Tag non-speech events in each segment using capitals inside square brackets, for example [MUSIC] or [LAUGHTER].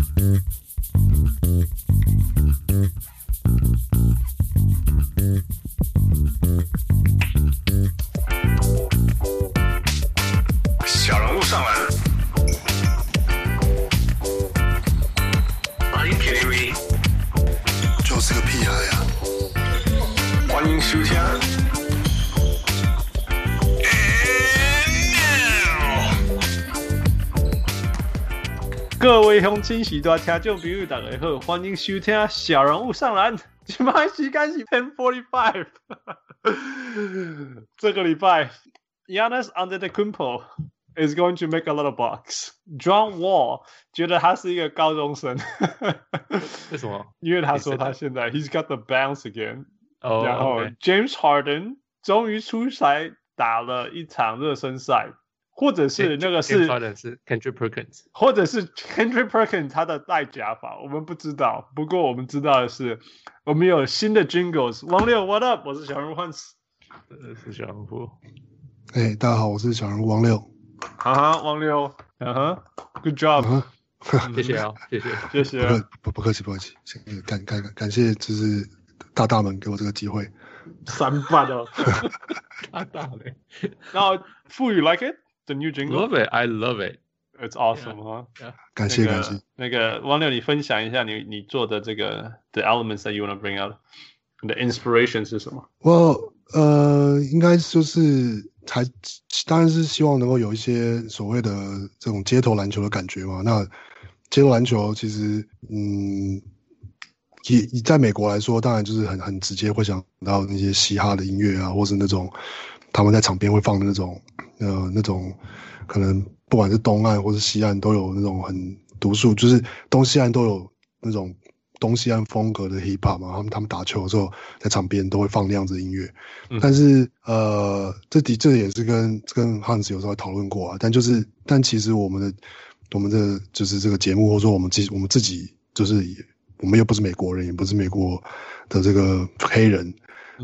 Mm-hmm. Mm-hmm. 各位乡亲时代听众朋友大家好，欢迎收听小人物上篮。今晚时间是 ten forty five。这个礼拜，Giannis Antetokounmpo is going to make a lot of bucks. John Wall 觉得他是一个高中生，为什么？因为他说他现在 he's got the bounce again。Oh, 然后. James Harden 终于出赛打了一场热身赛，或者是那个是 Kendrick Perkins，或者是 Kendrick Perkins 他的戴假发，我们不知道。不过我们知道的是，我们有新的 Jingles。王六，What up？我是小人物汉斯，呃，是小人物。哎，大家好，我是小人物王六。哈哈，王六，嗯哼，Good job，谢谢啊，谢谢，谢谢，不不客气不客气，感感感谢，就是大大们给我这个机会。三八的，[LAUGHS] 大大嘞。然后，Fu you like it the new jingle? Love it, I love it. It's awesome, 哈。感谢感谢。那个王六，你分享一下你你做的这个 the elements that you want to bring out，你的 inspiration 是什么？我呃，应该就是才当然是希望能够有一些所谓的这种街头篮球的感觉嘛。那街头篮球其实，嗯。以以在美国来说，当然就是很很直接会想到那些嘻哈的音乐啊，或是那种他们在场边会放的那种呃那种可能不管是东岸或是西岸都有那种很独树，就是东西岸都有那种东西岸风格的 hip hop 嘛。他们他们打球的时候在场边都会放那样子的音乐。嗯、但是呃，这的这也是跟跟 Hans 有时候讨论过啊。但就是但其实我们的我们的就是这个节目，或者说我们自己我们自己就是也。我们又不是美国人，也不是美国的这个黑人，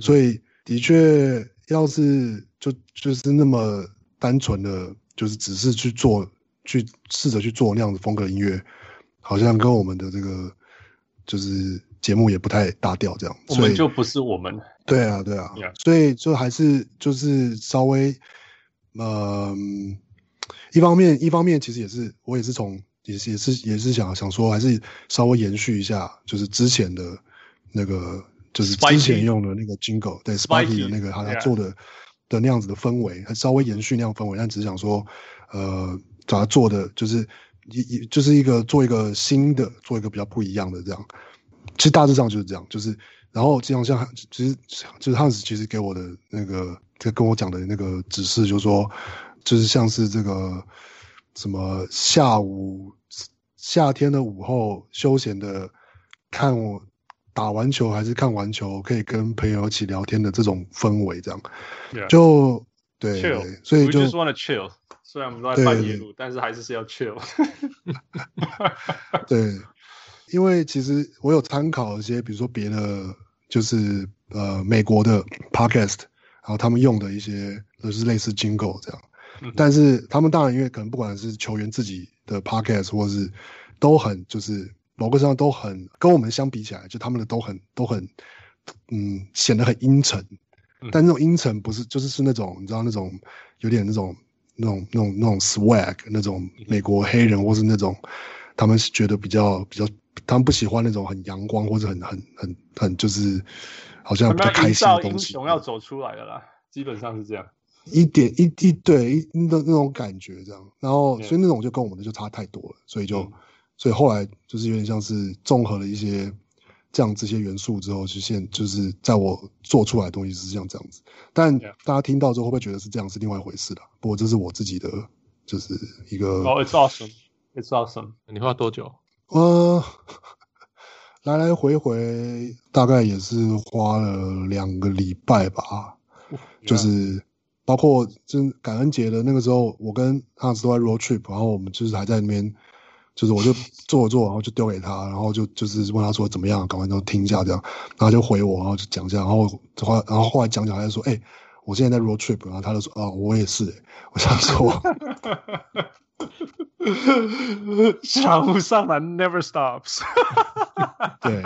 所以的确，要是就就是那么单纯的，就是只是去做，去试着去做那样子风格音乐，好像跟我们的这个就是节目也不太搭调，这样。我们就不是我们。对啊，对啊。Yeah. 所以就还是就是稍微，嗯、呃，一方面一方面其实也是我也是从。也是也是也是想想说，还是稍微延续一下，就是之前的那个，就是之前用的那个 Jingle，对 Spiky 的那个他他做的的那样子的氛围，还稍微延续那样氛围，但只是想说，呃，找他做的就是一一就是一个做一个新的，做一个比较不一样的这样。其实大致上就是这样，就是然后这样像其实就是汉斯其实给我的那个，就跟我讲的那个指示，就是说，就是像是这个。什么下午夏天的午后休闲的看我打完球还是看完球可以跟朋友一起聊天的这种氛围，这样 Yeah. 就对，对，所以就 We just wanna chill。虽然我们都在半夜录，但是还是是要 chill。[LAUGHS] 对，因为其实我有参考一些，比如说别的就是呃美国的 podcast，然后他们用的一些就是类似 jingle 这样。但是他们当然，因为可能不管是球员自己的 podcast，或是都很就是某个上都很跟我们相比起来，就他们的都很都很嗯显得很阴沉。但那种阴沉不是就是是那种你知道那种有点那种那种那种那种 swag 那种美国黑人，或是那种他们是觉得比较比较他们不喜欢那种很阳光或者很很很很就是好像比较开心的东西。英雄要走出来的啦，基本上是这样。一点一一对一那那种感觉这样，然后所以那种就跟我们的就差太多了，所以就、嗯、所以后来就是有点像是综合了一些这样这些元素之后，就现就是在我做出来的东西是像这样子。但大家听到之后会不会觉得是这样是另外一回事的？不过这是我自己的就是一个。哦、oh,，It's awesome, It's awesome。你花多久？呃，[LAUGHS] 来来回回大概也是花了两个礼拜吧，yeah. 就是。包括真感恩节的那个时候，我跟阿斯都在 road trip，然后我们就是还在那边，就是我就做了做，然后就丢给他，然后就就是问他说怎么样，赶快都听一下这样，然后就回我，然后就讲一下，然后后来然后后来讲讲，他就说，哎、欸，我现在在 road trip，然后他就说啊，我也是、欸。我想说，小人物上来 never stops。[LAUGHS] 对，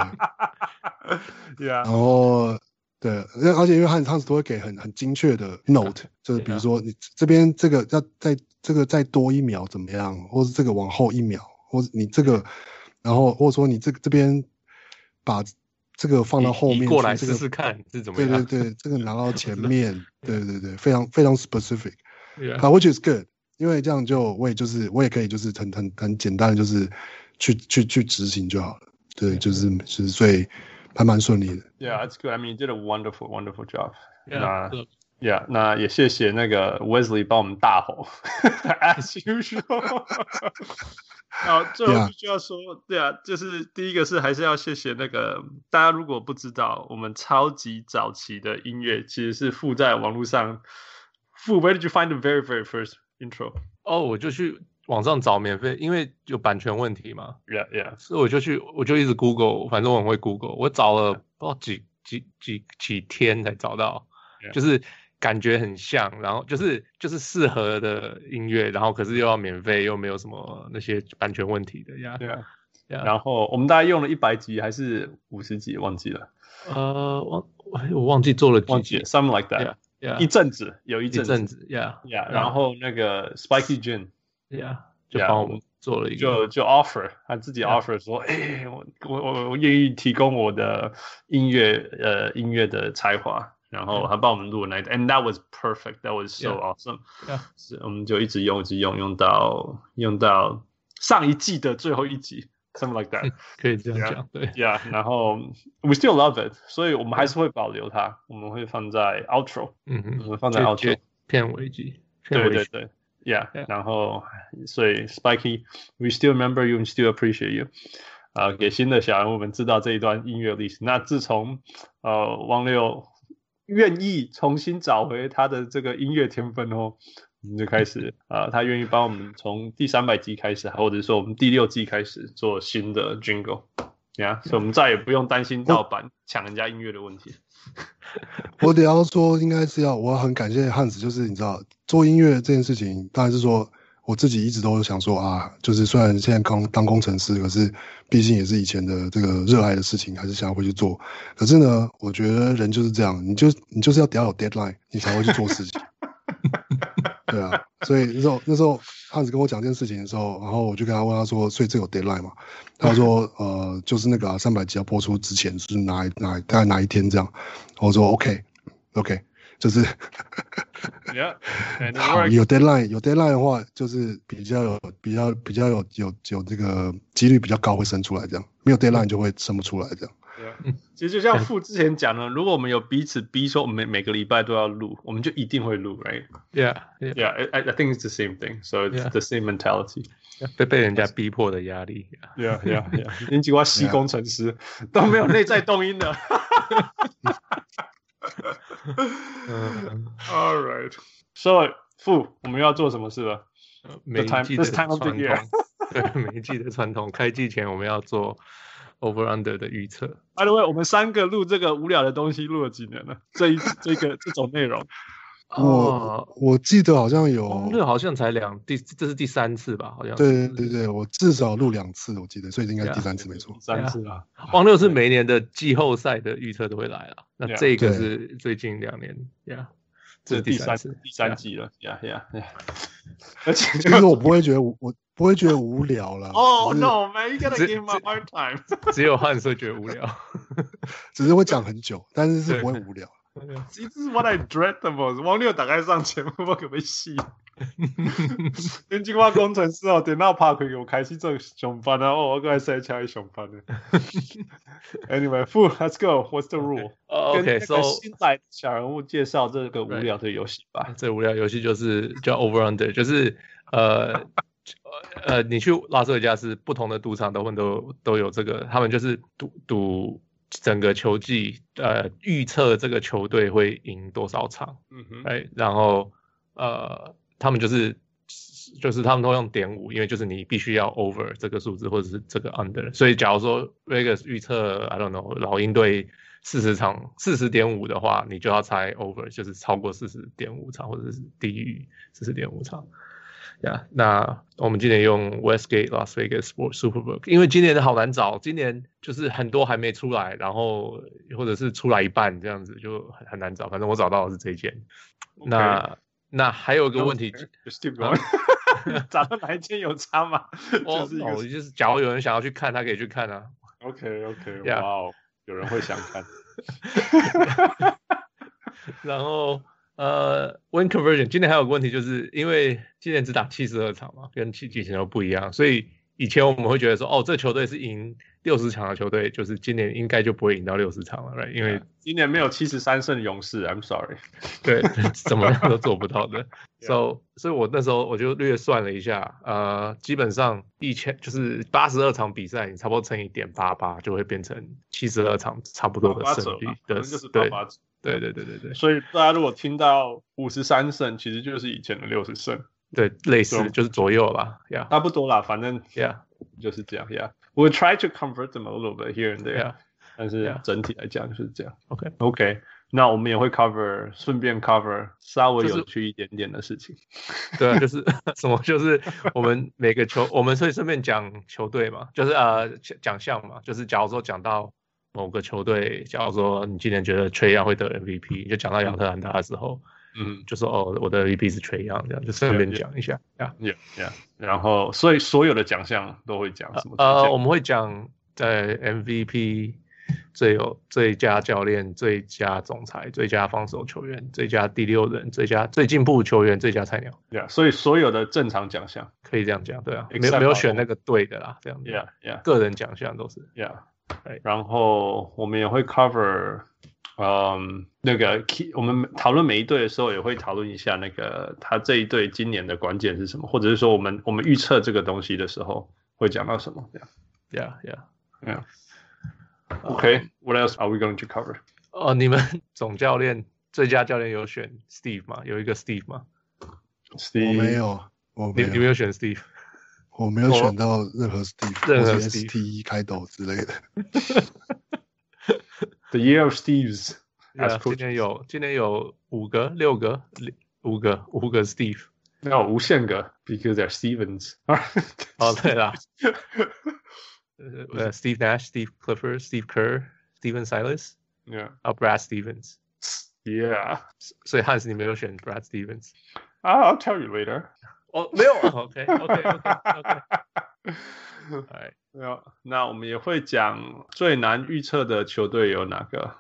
[LAUGHS] Yeah，然后对，而且因为汉汉斯都会给很很精确的 note，就是比如说你这边这个要再这个再多一秒怎么样，或是这个往后一秒，或者你这个，然后或者说你这个这边把。这个放到后面过来试试看是怎么样？对对对，这个拿到前面，对对对，非常非常 specific，啊 uh,，which is good，因为这样就我也就是我也可以就是很很很简单的就是去去去执行就好了，对，就是就是所以还蛮顺利的。Yeah, that's good. I mean, you did a wonderful, wonderful job. Yeah. Yeah，那也谢谢那个 Wesley 帮我们大吼，[LAUGHS] as usual。[LAUGHS] 好，最后必须要说，对啊，就是第一个是还是要谢谢那个大家，如果不知道，我们超级早期的音乐其实是附在网络上。附，Where did you find the very very first intro？哦，我就去网上找免费，因为有版权问题嘛。Yeah, yeah。所以我就去，我就一直 Google，反正我很会 Google，我找了不知道几几几几天才找到，Yeah. 就是。感觉很像，然后就是就是适合的音乐，然后可是又要免费，又没有什么那些版权问题的呀。对啊，然后我们大概用了一百集还是五十集，忘记了。呃，忘我忘记做了几集，something like that。一阵子有一阵子，Yeah，Yeah。然后那个 Spiky Jin，Yeah，就帮我们做了一个，就就 offer，他自己 offer 说，哎，我我我我愿意提供我的音乐呃音乐的才华。然后还帮我们录了那一段，and that was perfect, that was so awesome。是，我们就一直用，一直用，用到用到上一季的最后一集，something like that。可以这样讲，对，Yeah。然后 [LAUGHS] we still love it，所以我们还是会保留它，我们会放在 outro，嗯哼，我们放在 outro 片尾集，对对对，Yeah。然后所以 Spiky，we still remember you and still appreciate you。啊，给新的小人物们知道这一段音乐历史。那自从呃汪六。 愿意重新找回他的这个音乐天分哦，我们就开始啊、呃，他愿意帮我们从第三百集开始，或者说我们第六季开始做新的 jingle，呀，所以我们再也不用担心盗版抢人家音乐的问题。[LAUGHS] 我得要说，应该是要，我很感谢汉子，就是你知道做音乐这件事情，当然是说。我自己一直都想说啊，就是虽然现在刚当工程师，可是毕竟也是以前的这个热爱的事情，还是想要回去做。可是呢，我觉得人就是这样，你就你就是要得要有 deadline，你才会去做事情。[LAUGHS] 对啊，所以那时候那时候汉子跟我讲这件事情的时候，然后我就跟他问他说，所以这有 deadline 吗？他说呃，就是那个三百集要播出之前是哪哪大概哪一天这样。我说 OK OK。就是，[LAUGHS] Yeah，[LAUGHS] 好，有 deadline 有 deadline 的话，就是比较有比较比较有有有这个几率比较高会生出来这样，没有 deadline 就会生不出来这样。对，其实就像傅之前讲的，如果我们有彼此逼说，我们每每个礼拜都要录，我们就一定会录，right？Yeah，Yeah，I I think it's the same thing, so it's the same mentality。被被人家逼迫的压力，Yeah，Yeah，Yeah，你几个西工程师都没有内在动因的。[LAUGHS] 嗯，[LAUGHS] [LAUGHS] All right，So，傅，我们要做什么事了？每一季的传统，[LAUGHS] 对，每一季的传统，开季前我们要做 over under 的预测。By the way，我们三个录这个无聊的东西录了几年了？这一这个这种内容。我我记得好像有，那好像才两第，这是第三次吧？好像对对对，我至少录两次，我记得，所以应该第三次没错，三次啊。汪六是每年的季后赛的预测都会来了，那这个是最近两年呀，这是第三次第三季了呀呀呀！[LAUGHS] 而且就是我不会觉得我不会觉得无聊了。Oh no man, you gotta give me a hard time。只有汉斯觉得无聊，[LAUGHS] 只是会讲很久，但是是不会无聊。This is what I dread the most。王六打开上前，我可不可以戏？电气化工程师哦，电脑拍开，我开始做上班啊！哦，我刚才在车里上班呢。[LAUGHS] Anyway, fool, let's go. What's the rule? OK, so 新来小人物介绍这个无聊的游戏吧。这无聊游戏就是叫 Over Under，就是呃呃，你去拉斯维加斯不同的赌场都会都都有这个，他们就是赌赌。整个球季，呃，预测这个球队会赢多少场？嗯哼，哎，然后，呃，他们就是就是他们都用点五，因为就是你必须要 over 这个数字或者是这个 under，所以假如说 Vegas 预测 I don't know 老鹰队四十场四十点五的话，你就要猜 over，就是超过四十点五场或者是低于四十点五场。呀、yeah，那我们今年用 Westgate Las Vegas Sports Superbook，因为今年的好难找，今年就是很多还没出来，然后或者是出来一半这样子就很很难找。反正我找到的是这一件。Okay. 那那还有一个问题，okay. [LAUGHS] 找到哪一件有差吗？就是哦，就是假如有人想要去看，他可以去看啊。OK OK，哇哦，有人会想看。[LAUGHS] 然后。呃、uh，win conversion 今年还有个问题，就是因为今年只打七十二场嘛，跟其以前都不一样，所以以前我们会觉得说，哦，这球队是赢六十场的球队，就是今年应该就不会赢到六十场了，right？因为今年没有七十三胜勇士，I'm sorry，[LAUGHS] 对，怎么样都做不到的。[LAUGHS] So，所以我那时候我就略算了一下，呃，基本上一千就是八十二场比赛，你差不多乘以点八八，就会变成七十二场差不多的胜率的，对。对对对对对，所以大家如果听到五十三胜，其实就是以前的六十胜，对，类似就是左右吧，呀，差不多啦，反正呀，就是这样呀。We'll try to convert them a little bit here and there，但是整体来讲就是这样。OK OK，那我们也会 cover，顺便 cover 稍微有趣一点点的事情。[LAUGHS] 对啊，就是 [LAUGHS] 什么，就是我们每个球，我们会顺便讲球队嘛，就是呃奖项嘛，就是假如说讲到。某个球队，假如说你今年觉得 Trae Young 会得 MVP，就讲到亚特兰大的时候，嗯，就说哦，我的 MVP 是 Trae Young，这样就顺便讲一下呀 yeah, yeah. 然后，所以所有的奖项都会讲什么？呃，我们会讲在 MVP 最有最佳教练、最佳总裁、最佳防守球员、最佳第六人、最佳最进步球员、最佳菜鸟。Yeah, 所以所有的正常奖项可以这样讲，对啊，没有没有选那个对的啦，这样子。Yeah. 个人奖项都是。Yeah. 然后我们也会 cover，嗯，那个 key，我们讨论每一队的时候也会讨论一下那个他这一队今年的关键是什么，或者是说我们我们预测这个东西的时候会讲到什么这样。Yeah, yeah, yeah. Okay, what else are we going to cover？哦，你们总教练最佳教练有选 Steve 吗？有一个 Steve 吗？Steve 我没有，我没有，你，你没有选 Steve。我没有选到任何 Steve，任何 STE 开头之类的。 The year of Steves，、yeah, 今年有今年有五个、六个、五个、五个 Steve，没有无限个，because they're Stevens。哦，对啦。呃，Steve [LAUGHS] Nash，Steve [LAUGHS] Clifford，Steve Kerr，Stephen Silas，Yeah，啊，Brad Stevens，Yeah。所以汉斯你没有选 Brad Stevens。I'll tell you later。 哦，[LAUGHS] 没有，OK，OK，OK，OK，[LAUGHS] 哎，没有。那我们也会讲最难预测的球队有哪个，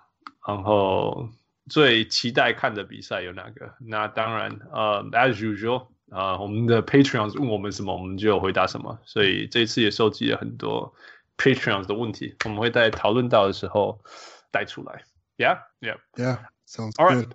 然后最期待看的比赛有哪个。那当然，呃，as usual，啊、呃，我们的 Patreons 问我们什么，我们就有回答什么。所以这次也收集了很多 Patreons 的问题，我们会在讨论到的时候带出来。Yeah，Yeah，Yeah，sounds good。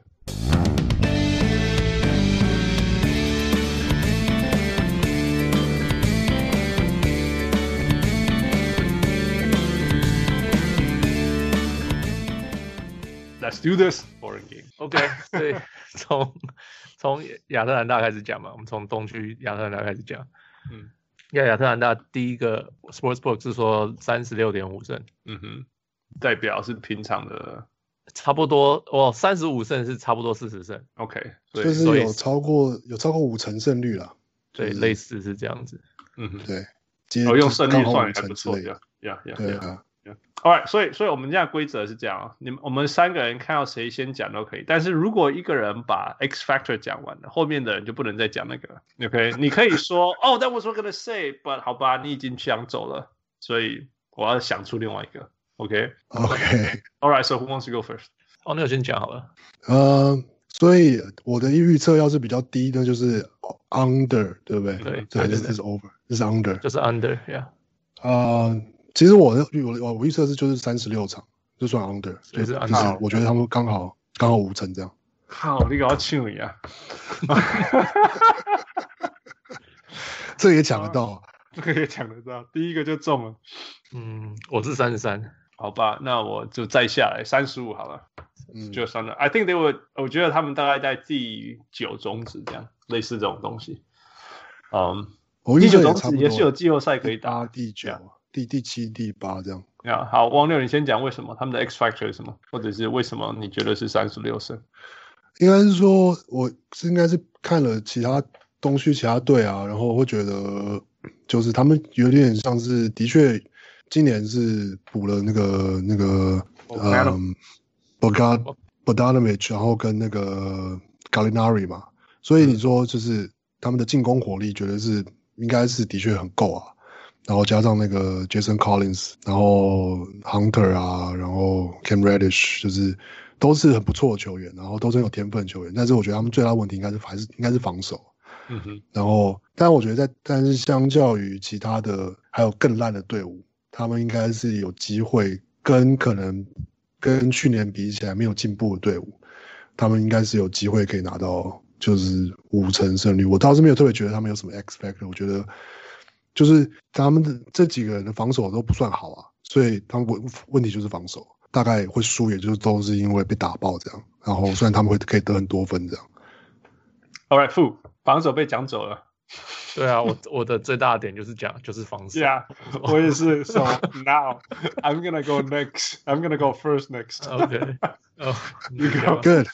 Let's do this boring game. [LAUGHS] OK，所以 [LAUGHS] 从从亚特兰大开始讲嘛，我们从东区亚特兰大开始讲。嗯，亚亚特兰大第一个 Sportsbook 是说三十六点五胜。嗯哼，代表是平常的差不多哦，三十五胜是差不多四十胜。OK，就是有超过有超过五成胜率了。对，类似是这样子。嗯哼，对，我用胜率算还不错呀。呀呀，对啊。Alright，所以所以我们现在规则是这样啊，你们我们三个人看到谁先讲都可以，但是如果一个人把 X Factor 讲完了，后面的人就不能再讲那个了。OK，你可以说哦，That was what gonna say，but 好吧，你已经想走了，所以我要想出另外一个。OK，OK，Alright，so who wants to go first？哦，那我先讲好了。呃，所以我的预测要是比较低，那就是 Under，对不对？对，这是这是 Over，这是 Under，就是 Under，Yeah。啊。其实我的我我我预测是就是三十六场就算 under，就是就是我觉得他们刚好刚好五成这样。好，你搞要气你啊！[LAUGHS] 这也抢得到，[LAUGHS] 这个也抢得到，第一个就中了。嗯，我是三十三，好吧，那我就再下来三十五好了。嗯，就算了。I think they would，我觉得他们大概在第九种子这样，类似这种东西。嗯，我第九种子也是有季后赛可以打，第九、第第七、第八这样。呀，好，王六，你先讲为什么他们的 X factor 是什么，或者是为什么你觉得是三十六胜？应该是说，我是应该是看了其他东区其他队啊，然后我会觉得，就是他们有点像是的确今年是补了那个那个嗯 Bogdan Bogdanovic 然后跟那个 Gallinari 嘛，所以你说就是他们的进攻火力，觉得是应该是的确很够啊。然后加上那个 Jason Collins，然后 Hunter 啊，然后 Cam Reddish，就是都是很不错的球员，然后都是很有天分的球员。但是我觉得他们最大的问题应该是还是应该是防守。嗯哼。然后，但我觉得在但是相较于其他的还有更烂的队伍，他们应该是有机会跟可能跟去年比起来没有进步的队伍，他们应该是有机会可以拿到就是五成胜率。我倒是没有特别觉得他们有什么 X factor，我觉得。就是他们的这几个人的防守都不算好啊，所以他们问问题就是防守，大概会输，也就是都是因为被打爆这样。然后虽然他们会可以得很多分这样。All right, Fu，防守被讲走了。对啊，我 [LAUGHS] 我的最大的点就是讲就是防守。Yeah，我也是。So now I'm gonna go next. I'm gonna go first next. [LAUGHS] Okay. Oh, [LAUGHS] you go. Good.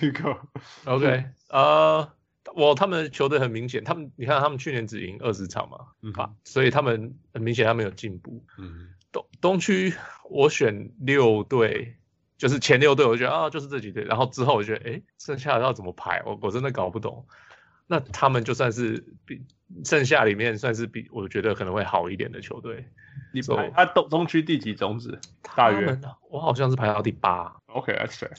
You go. Okay. 呃。我他们球队很明显，他们你看他们去年只赢二十场嘛，嗯，所以他们很明显他们有进步。嗯，东东区我选六队，就是前六队，我觉得啊就是这几队，然后之后我觉得哎，剩下的要怎么排，我我真的搞不懂。那他们就算是比剩下里面算是比我觉得可能会好一点的球队。你排他东东区第几种子？大约我好像是排到第八。OK，that's fair。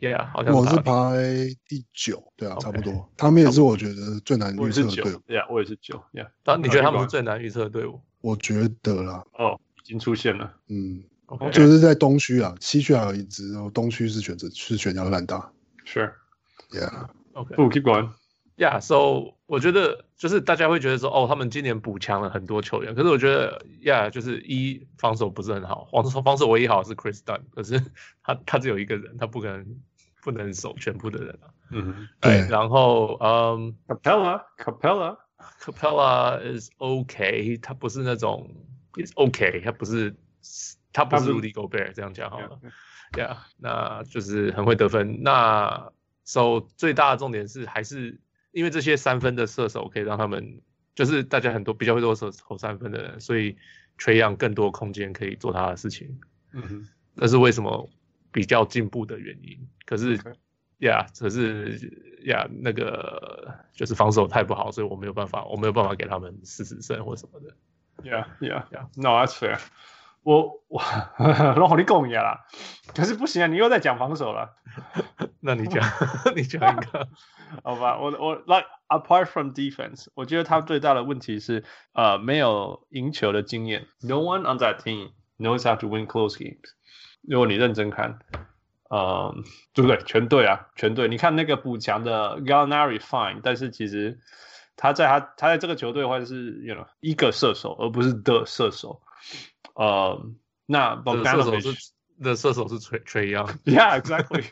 Yeah，好像我是排第九，对啊，差不多。他们也是我觉得最难预测的队伍。Yeah，我也是九。Yeah，当你觉得他们是最难预测的队伍？我觉得啦。哦，已经出现了。嗯，就是在东区啊，西区还有一支，然后东区是选择是选亚特兰大。Sure。Yeah。OK，keep going。Yeah，so 我觉得就是大家会觉得说，哦，他们今年补强了很多球员，可是我觉得，Yeah，就是一防守不是很好，防守防守唯一好是 Chris Dunn，可是他他只有一个人，他不可能。不能守全部的人啊，嗯，对，然后嗯，Capella，Capella，Capella is OK，他不是那种，is OK，他不是，他不是 Rudy Gobert 这样讲好了，Yeah，那就是很会得分。那 So 最大的重点是还是因为这些三分的射手可以让他们，就是大家很多比较会做手投三分的人，所以 Young 更多空间可以做他的事情。嗯哼，那是为什么？比较进步的原因，可是呀 yeah, 可是呀，yeah, 那个就是防守太不好，所以我没有办法，我没有办法给他们四十胜或什么的。Yeah, yeah, yeah. No, that's fair. 我我老好你讲一下啦，可是不行啊，你又在讲防守了。那你讲，[LAUGHS] 你讲一个，[LAUGHS] 好吧？我我 like apart from defense，我觉得他最大的问题是呃没有赢球的经验。No one on that team knows how to win close games. 如果你认真看，嗯，对不对？全对啊，全对。你看那个补强的 Gallinari fine，但是其实他在他他在这个球队的话，就是，you know，一个射手，而不是的射手。呃，那 Bogdanovic 的射手是 Trae Trae Young。[LAUGHS] Yeah，exactly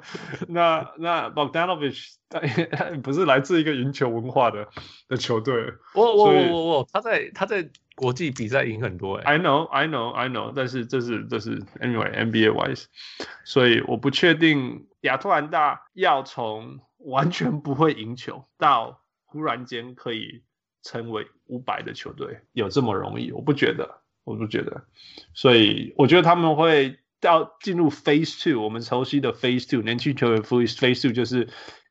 [LAUGHS] 那那 Bogdanovich [LAUGHS] 不是来自一个赢球文化的的球队。我我我我我，他在他在。国际比赛赢很多哎、欸、，I know, I know, I know，但是这是这是 anyway NBA wise，所以我不确定亚特兰大要从完全不会赢球到忽然间可以成为五百的球队有这么容易？我不觉得，我不觉得，所以我觉得他们会到进入 Phase Two，我们熟悉的 Phase Two，年轻球员 Phase Two 就是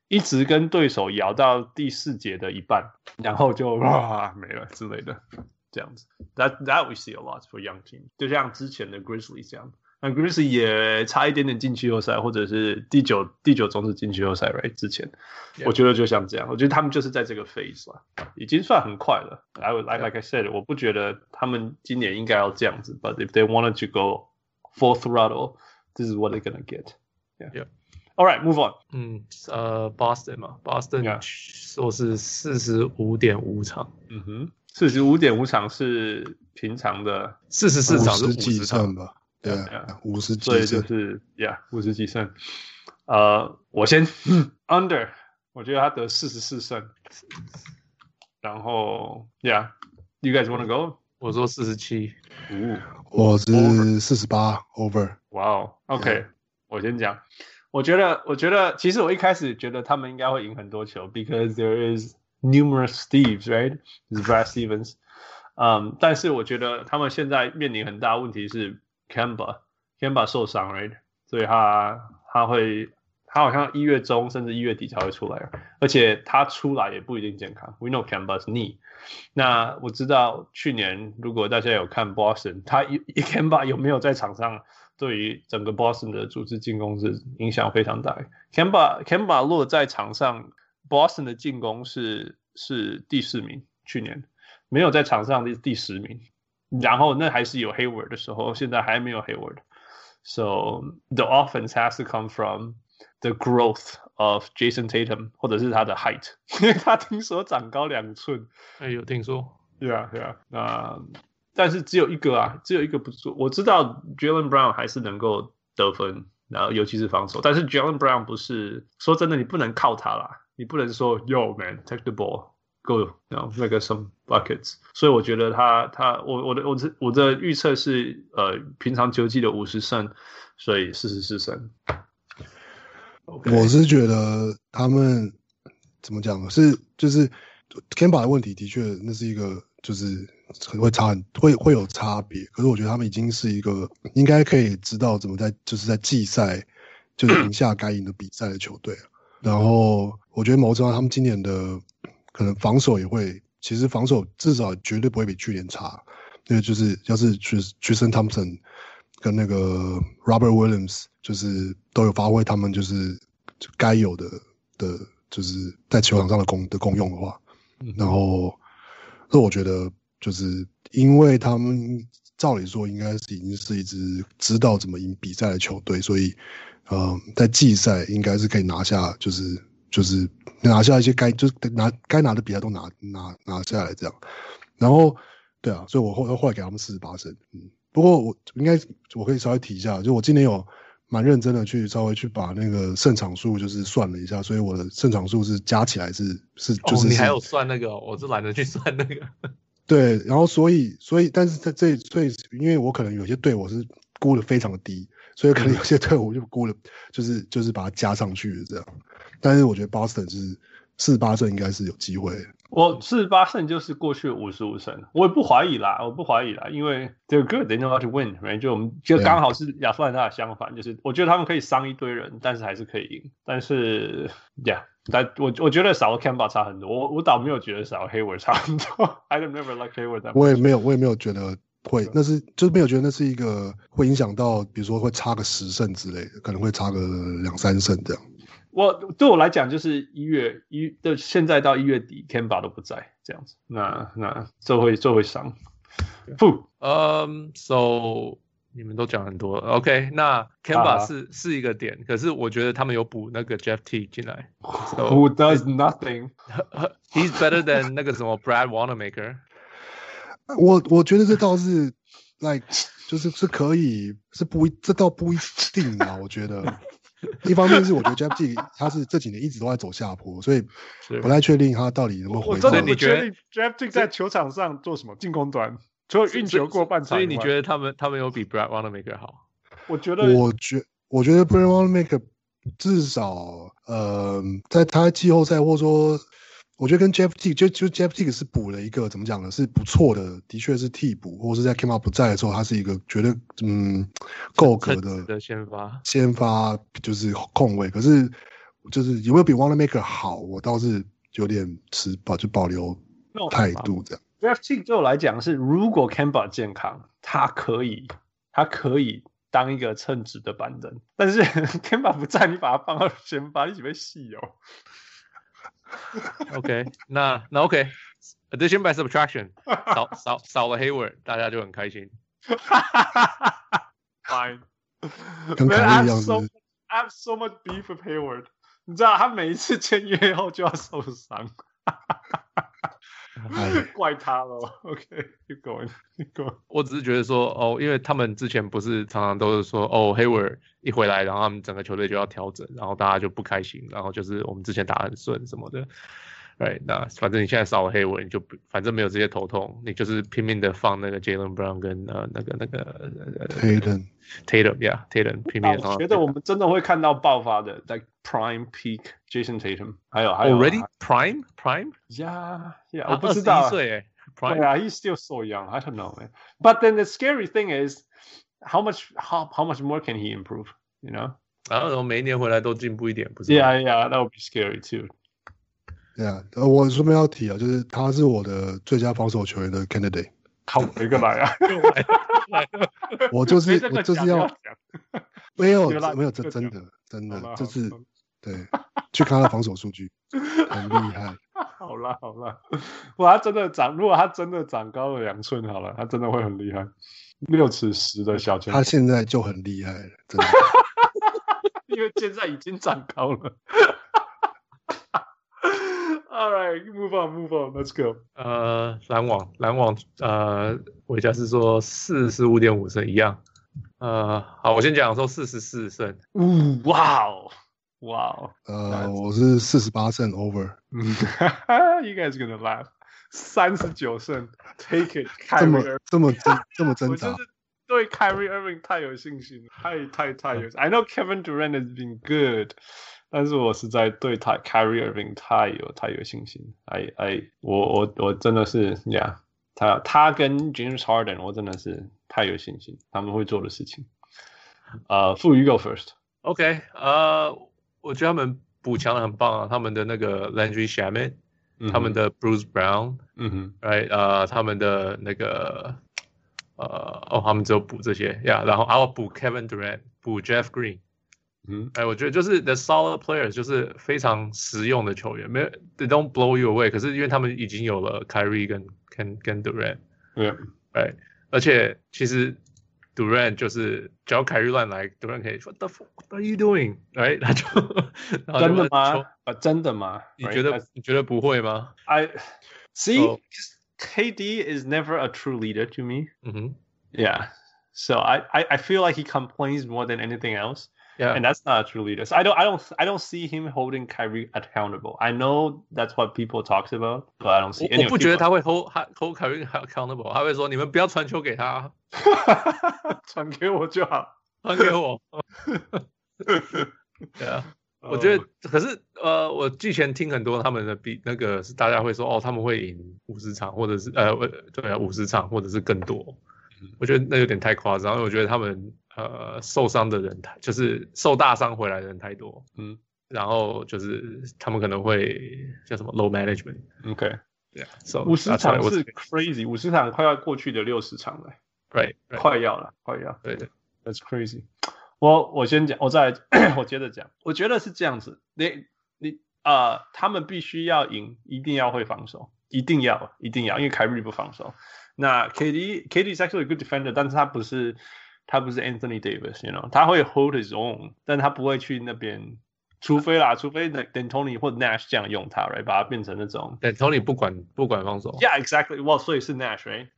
一直跟对手咬到第四节的一半，然后就哇没了之类的。这样子，that that we see a lot for young team，就像之前的 Grizzlies 这样，那 Grizzlies 也差一点点进季后赛，或者是第九第九种子进季后赛，right？之前，Yeah. 我觉得就像这样，我觉得他们就是在这个 phase 了，已经算很快了。I would like like I said，我不觉得他们今年应该要这样子，but if they wanted to go full throttle，this is what they're gonna get。Yeah. Yeah. All right, move on。嗯，呃，Boston 嘛，Boston 说是四十五点五场。嗯哼。四十五点五场是平常的，四十四场是五十胜吧？对，五十几胜，所以就是呀，五十几胜。呃，我先 under，我觉得他得四十四胜。 然后，Yeah，you guys wanna go？ 我说四十七，五，我是四十八 over。哇哦，OK，我先讲。我觉得，我觉得，其实我一开始觉得他们应该会赢很多球，because there is numerous Steves，right？is Brad Stevens。嗯，但是我觉得他们现在面临很大问题是 Camba，Camba 受伤，right？所以他他会。他好像一月中甚至一月底才会出来，而且他出来也不一定健康。We know Camba's knee。那我知道去年如果大家有看 Boston，他一 Kemba 有没有在场上，对于整个 Boston 的组织进攻是影响非常大。Kemba Kemba 落在场上，Boston 的进攻是是第四名，去年没有在场上的第十名。然后那还是有 Hayward 的时候，现在还没有 Hayward。So the offense has to come from The growth of Jason Tatum，或者是他的 height，因为他听说长高两寸。哎，有听说？对啊，对啊。那但是只有一个啊，只有一个不错。我知道 Jaylen Brown 还是能够得分，然后尤其是防守。但是 Jaylen Brown 不是说真的，你不能靠他啦，你不能说 Yo man take the ball go，然后那个 some buckets。所以我觉得他他我我的我的我的预测是呃平常球季的五十胜，所以四十四胜。我是觉得他们怎么讲呢？是就是 Kemba 的问题，的确那是一个就是很会差很会会有差别。可是我觉得他们已经是一个应该可以知道怎么在就是在季赛就是赢下该赢的比赛的球队。然后我觉得某种程度他们今年的可能防守也会，其实防守至少绝对不会比去年差。那个就是要是 Tristan Thompson 跟那个 Robert Williams。就是都有发挥他们就是该有的的，就是在球场上的功的功用的话，然后，那我觉得就是因为他们照理说应该是已经是一支知道怎么赢比赛的球队，所以，呃，在季赛应该是可以拿下，就是就是拿下一些该就是拿该拿的比赛都拿拿拿下来这样，然后，对啊，所以我后后来给他们四十八胜，嗯，不过我应该我可以稍微提一下，就我今年有。蛮认真的去稍微去把那个胜场数就是算了一下，所以我的胜场数是加起来是是就是、哦、你还有算那个，我是懒得去算那个。[LAUGHS] 对，然后所以所以但是在这所以因为我可能有些队我是估的非常的低，所以可能有些队我就估了就是就是把它加上去了这样。但是我觉得 Boston 是四十八胜应该是有机会。我四十八胜就是过去五十五胜，我也不怀疑啦，我不怀疑啦，因为 they're good, they know how to win, right? 就我们就刚好是亚特兰大的相反，就是我觉得他们可以伤一堆人，但是还是可以赢。但是，yeah，但我我觉得少了 Camba 差很多，我我倒没有觉得少了 Hayward 差很多。[LAUGHS] I don't never like Hayward。我也没有，我也没有觉得会，那是就是没有觉得那是一个会影响到，比如说会差个十胜之类的，可能会差个两三胜这样。我对我来讲，就是一月一的现在到一月底，Kemba 都不在这样子，那那这会这会伤。不，嗯，so 你们都讲很多，OK，那 Kemba 是、uh, 是一个点，可是我觉得他们有补那个 Jeff T 进来，[LAUGHS] Who does nothing？He's [LAUGHS] better than 那个什么 Brad Wanamaker。我我觉得这倒是，like 就是是可以，是不这倒不一定啊，我觉得。[LAUGHS] 一方面是我觉得 Jeff Teague 他是这几年一直都在走下坡，所以不太确定他到底能不能回。我真的不确定 Jeff Teague 在球场上做什么进攻端，除了运球过半场。所以你觉得他们他们有比 Brad Wanamaker 好？我觉得，我觉我觉得 Brad Wanamaker 至少呃，在他季后赛或者说。我觉得跟 Jeff Teague 就就 Jeff Teague 是补了一个怎么讲呢？是不错的，的确是替补，或者是在 Kemba 不在的时候，他是一个绝对嗯够格的的先发，先发就是控卫。可是就是有没有比 Wanna Maker 好，我倒是有点持保就保留态度这样。Jeff 对我来讲是，如果 Kemba 健康，他可以他可以当一个称职的板凳，但是 [LAUGHS] Kemba 不在，你把他放到先发，你准备戏哦。OK，那那 [LAUGHS] OK，addition、okay. by subtraction，少少少了 [LAUGHS] Hayward，大家就很开心。 Fine，跟凯莉一样 so, I have [LAUGHS] so much beef with Hayward，你知道他每一次签约后就要受伤。 怪他了，OK，keep going，keep going。我只是觉得说，哦，因为他们之前不是常常都是说，哦，Hayward 一回来，然后他们整个球队就要调整，然后大家就不开心，然后就是我们之前打很顺什么的。，right？那反正你现在少了黑文，你就反正没有这些头痛，你就是拼命的放那个 Jalen Brown 跟呃那个那个 Tatum Tatum yeah Tatum 拼命的放。我觉得我们真的会看到爆发的，like prime peak Jason Tatum，还有还有 already prime prime yeah yeah 我不知道，岁哎，prime yeah he's still so young I don't know man but then the scary thing is how much how how much more can he improve you know 然后每一年回来都进步一点，不是？Yeah, yeah, that would be scary too. Yeah，呃，我顺便要提啊，就是他是我的最佳防守球员的 candidate。靠，一个来啊！我就是我就是要，没有没有，这真的真的就是对，去看他的防守数据，很厉害。[LAUGHS] 好啦好啦，哇，他真的长，如果他真的长高了两寸，好了，他真的会很厉害，六尺十的小前。他现在就很厉害了，真的。[LAUGHS] 因为现在已经长高了。All right, move on, move on, let's go。呃，篮网，篮网，呃，韦加斯说四十五点五胜一样。呃，好，我先讲说四十四胜。呜，哇哦，哇哦。呃，我是四十八胜 over。嗯，哈哈，You guys [LAUGHS] gonna laugh？三十九胜，Take it。这么这么真这么挣扎。对 Kyrie [LAUGHS] Irving 太有信心了，太太太有。I know Kevin Durant has been good， 但是我实在对他 Kyrie Irving 太有太有信心。I I 我我我真的是，Yeah，他他跟 James Harden 我真的是太有信心，他们会做的事情。呃，富于 go first，OK，呃，我觉得他们补强的很棒啊，他们的那个 Landry Shamet，他们的 Bruce Brown，嗯哼，Right，呃，他们的那个。呃，哦，他们只有补这些呀，yeah, 然后还要补 Kevin Durant，补 Jeff Green，嗯，哎，我觉得就是 the solid players，就是非常实用的球员，没有 they don't blow you away，可是因为他们已经有了 Kyrie 跟跟跟 Durant，对，哎，而且其实 Durant 就是只要 Kyrie 乱来，Durant 可以说 What the fuck are you doing？哎，他就真的吗？啊，真的吗？你觉得你觉得不会吗？I see。KD is never a true leader to me. Mm-hmm. Yeah. So I, I, I feel like he complains more than anything else. Yeah. And that's not a true leader. So I don't I don't I don't see him holding Kyrie accountable. I know that's what people talks about, but I don't see. 我不觉得他会 hold hold Kyrie accountable。他会说你们不要传球给他，传给我就好，传给我。对啊。我觉得，可是呃，我之前听很多他们的比那个是大家会说哦，他们会赢五十场，或者是呃，对啊，五十场或者是更多。我觉得那有点太夸张，因为我觉得他们 [LAUGHS] [LAUGHS] 呃受伤的人太，就是受大伤回来的人太多。嗯，然后就是他们可能会叫什么 low management。OK，对啊五十场是 crazy，五十场快要过去的六十场了。Right，快要了，快要。对对，That's crazy。我我先讲，我再 [COUGHS] 我接着讲。我觉得是这样子，你你啊、呃，他们必须要赢，一定要会防守，一定要一定要，因为凯瑞不防守。那 KD KD is actually a good defender，但是他不是他不是 Anthony Davis，you know，他会 hold his own，但他不会去那边，除非啦，除非 D'Antoni 或 Nash 这样用他来把它变成那种 D'Antoni 不管不管防守。Yeah，exactly，well，所以是 Nash，right？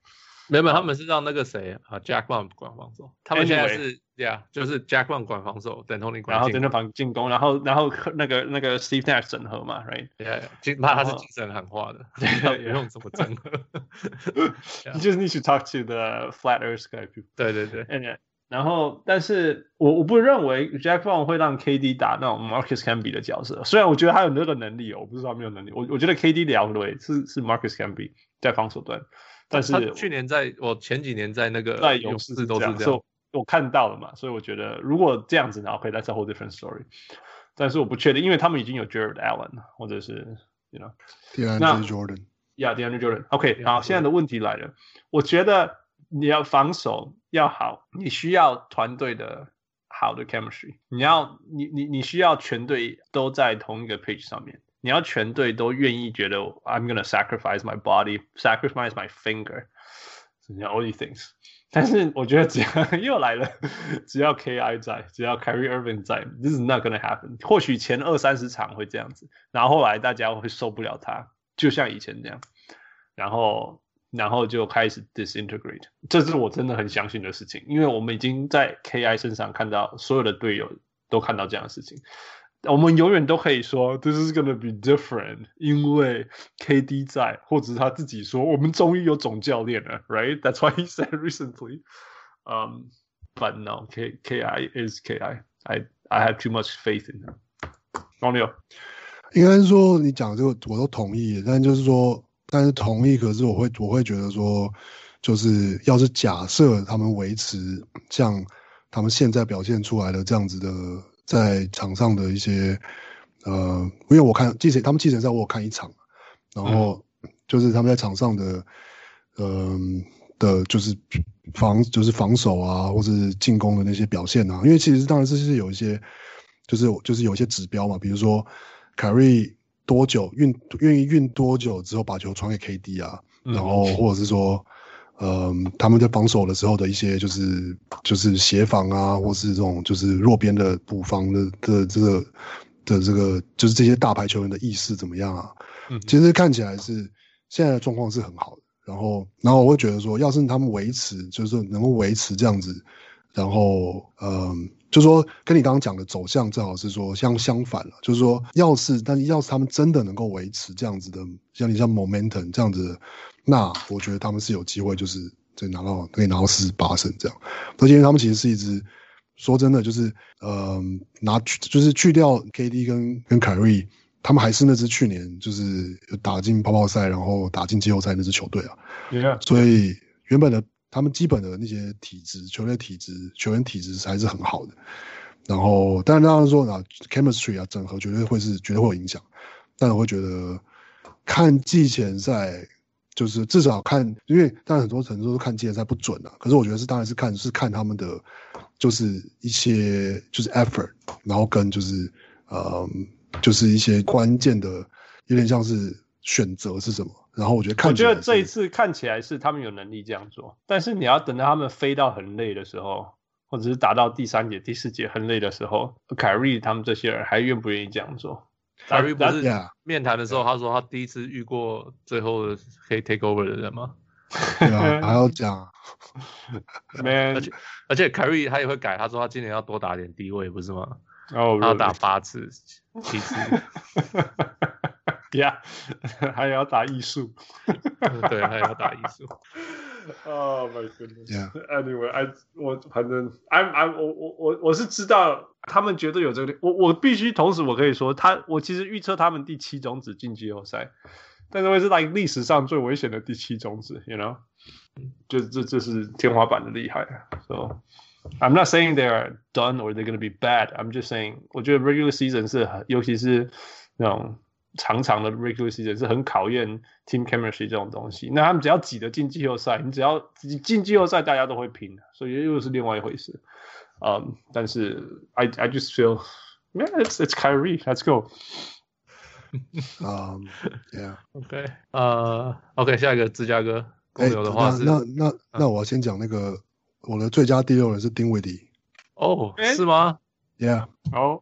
没有，他们是让那个谁啊，Jack Wan 管防守。他们现在是呀，就是 Jack Wan 管防守，等同你管。然后等同防进攻，然后然后那个那个 Steve Nash 整合嘛，Right？对，那他是精神喊话的，[LAUGHS] 不用怎么整合。[LAUGHS] 就是你去 talk to the flatters。对对对。然后，但是我我不认为 Jack Wan 会让 KD 打那种 Marcus Camby 的角色。虽然我觉得他有那个能力，我不是说没有能力，我我觉得 KD 聊对是是 Marcus Camby 在防守端。但是他去年在我前几年在那个在勇士都是这样，我看到了嘛，所以我觉得如果这样子，然后可以再 whole different story。但是我不确定，因为他们已经有 Jared Allen 或者是 you know，那 Jordan，Yeah，DeAndre Jordan。OK，好，现在的问题来了，我觉得你要防守要好，你需要团队的好的 chemistry，你要你你你需要全队都在同一个 page 上面。你要全队都愿意觉得 I'm gonna sacrifice my body, sacrifice my finger, all these things。但是我觉得只要又来了，只要 KI 在，只要 Kyrie Irving 在，this is not gonna happen。或许前二三十场会这样子，然后后来大家会受不了他，就像以前这样，然后然后就开始 disintegrate。这是我真的很相信的事情，因为我们已经在 KI 身上看到所有的队友都看到这样的事情。我们永远都可以说 this is gonna be different，因为 KD 在，或者是他自己说我们终于有总教练了，right？That's why he said recently. Um, but no, K KI is KI. I I have too much faith in him. 王六，应该是说你讲这个我都同意，但就是说，但是同意，可是我会我会觉得说，就是要是假设他们维持像他们现在表现出来的这样子的。在场上的一些，呃，因为我看季前他们季前赛我有看一场，然后就是他们在场上的，嗯、呃、的，就是防就是防守啊，或是进攻的那些表现啊，因为其实当然这是有一些，就是就是有一些指标嘛，比如说凯瑞多久运愿意运多久之后把球传给 KD 啊，然后或者是说。嗯，他们在防守的时候的一些就是就是协防啊，或是这种就是弱边的补防的的这个的这个就是这些大牌球员的意识怎么样啊？嗯，其实看起来是现在的状况是很好的。然后，然后我会觉得说，要是他们维持，就是能够维持这样子，然后嗯，就是说跟你刚刚讲的走向正好是说相相反了，就是说要是但要是他们真的能够维持这样子的，像你像 momentum 这样子的。那我觉得他们是有机会，就是可以拿到可以拿到四十八胜这样。而且他们其实是一支，说真的，就是呃拿去就是去掉 KD 跟跟凯瑞，他们还是那支去年就是打进泡泡赛，然后打进季后赛那支球队啊。Yeah. 所以原本的他们基本的那些体质，球队体质，球员体质还是很好的。然后，但是当然说啊，chemistry 啊，整合绝对会是绝对会有影响。但我会觉得看季前赛。就是至少看，因为当然很多很多都看季前赛不准啊。可是我觉得是当然是看是看他们的，就是一些就是 effort，然后跟就是呃就是一些关键的，有点像是选择是什么。然后我觉得看，我觉得这一次看起来是他们有能力这样做，但是你要等到他们飞到很累的时候，或者是打到第三节、第四节很累的时候，凯瑞他们这些人还愿不愿意这样做？凯瑞不是面谈的时候，他说他第一次遇过最后的可以 take over 的人吗？对啊，[LAUGHS] 还要讲。[LAUGHS] Man，而且而且凯瑞他也会改，他说他今年要多打点低位，不是吗？哦，oh, really? 他要打八次、七次。[LAUGHS] Yeah，还要打艺术。对，还要打艺术。[LAUGHS] Oh my goodness. Yeah. Anyway, I 我反正 I'm I'm 我我我我是知道他们绝对有这个，我我必须同时我可以说他我其实预测他们第七种子进季后赛，但是会是在历史上最危险的第七种子，you know，就这这是天花板的厉害。So I'm not saying they are done or they're gonna be bad. I'm just saying 我觉得 regular season 是尤其是那种。 长长的 regular season 是很考验 team chemistry 这种东西。那他们只要挤得进季后赛，你只要进季后赛，大家都会拼，所以又是另外一回事。嗯、um,，但是 I I just feel man it's it's Kyrie let's go。嗯，Yeah，OK，呃，OK，下一个芝加哥公牛的话是，欸、那那那，那我要先讲那个我的最佳第六人是丁威迪。哦，是吗？Yeah，哦、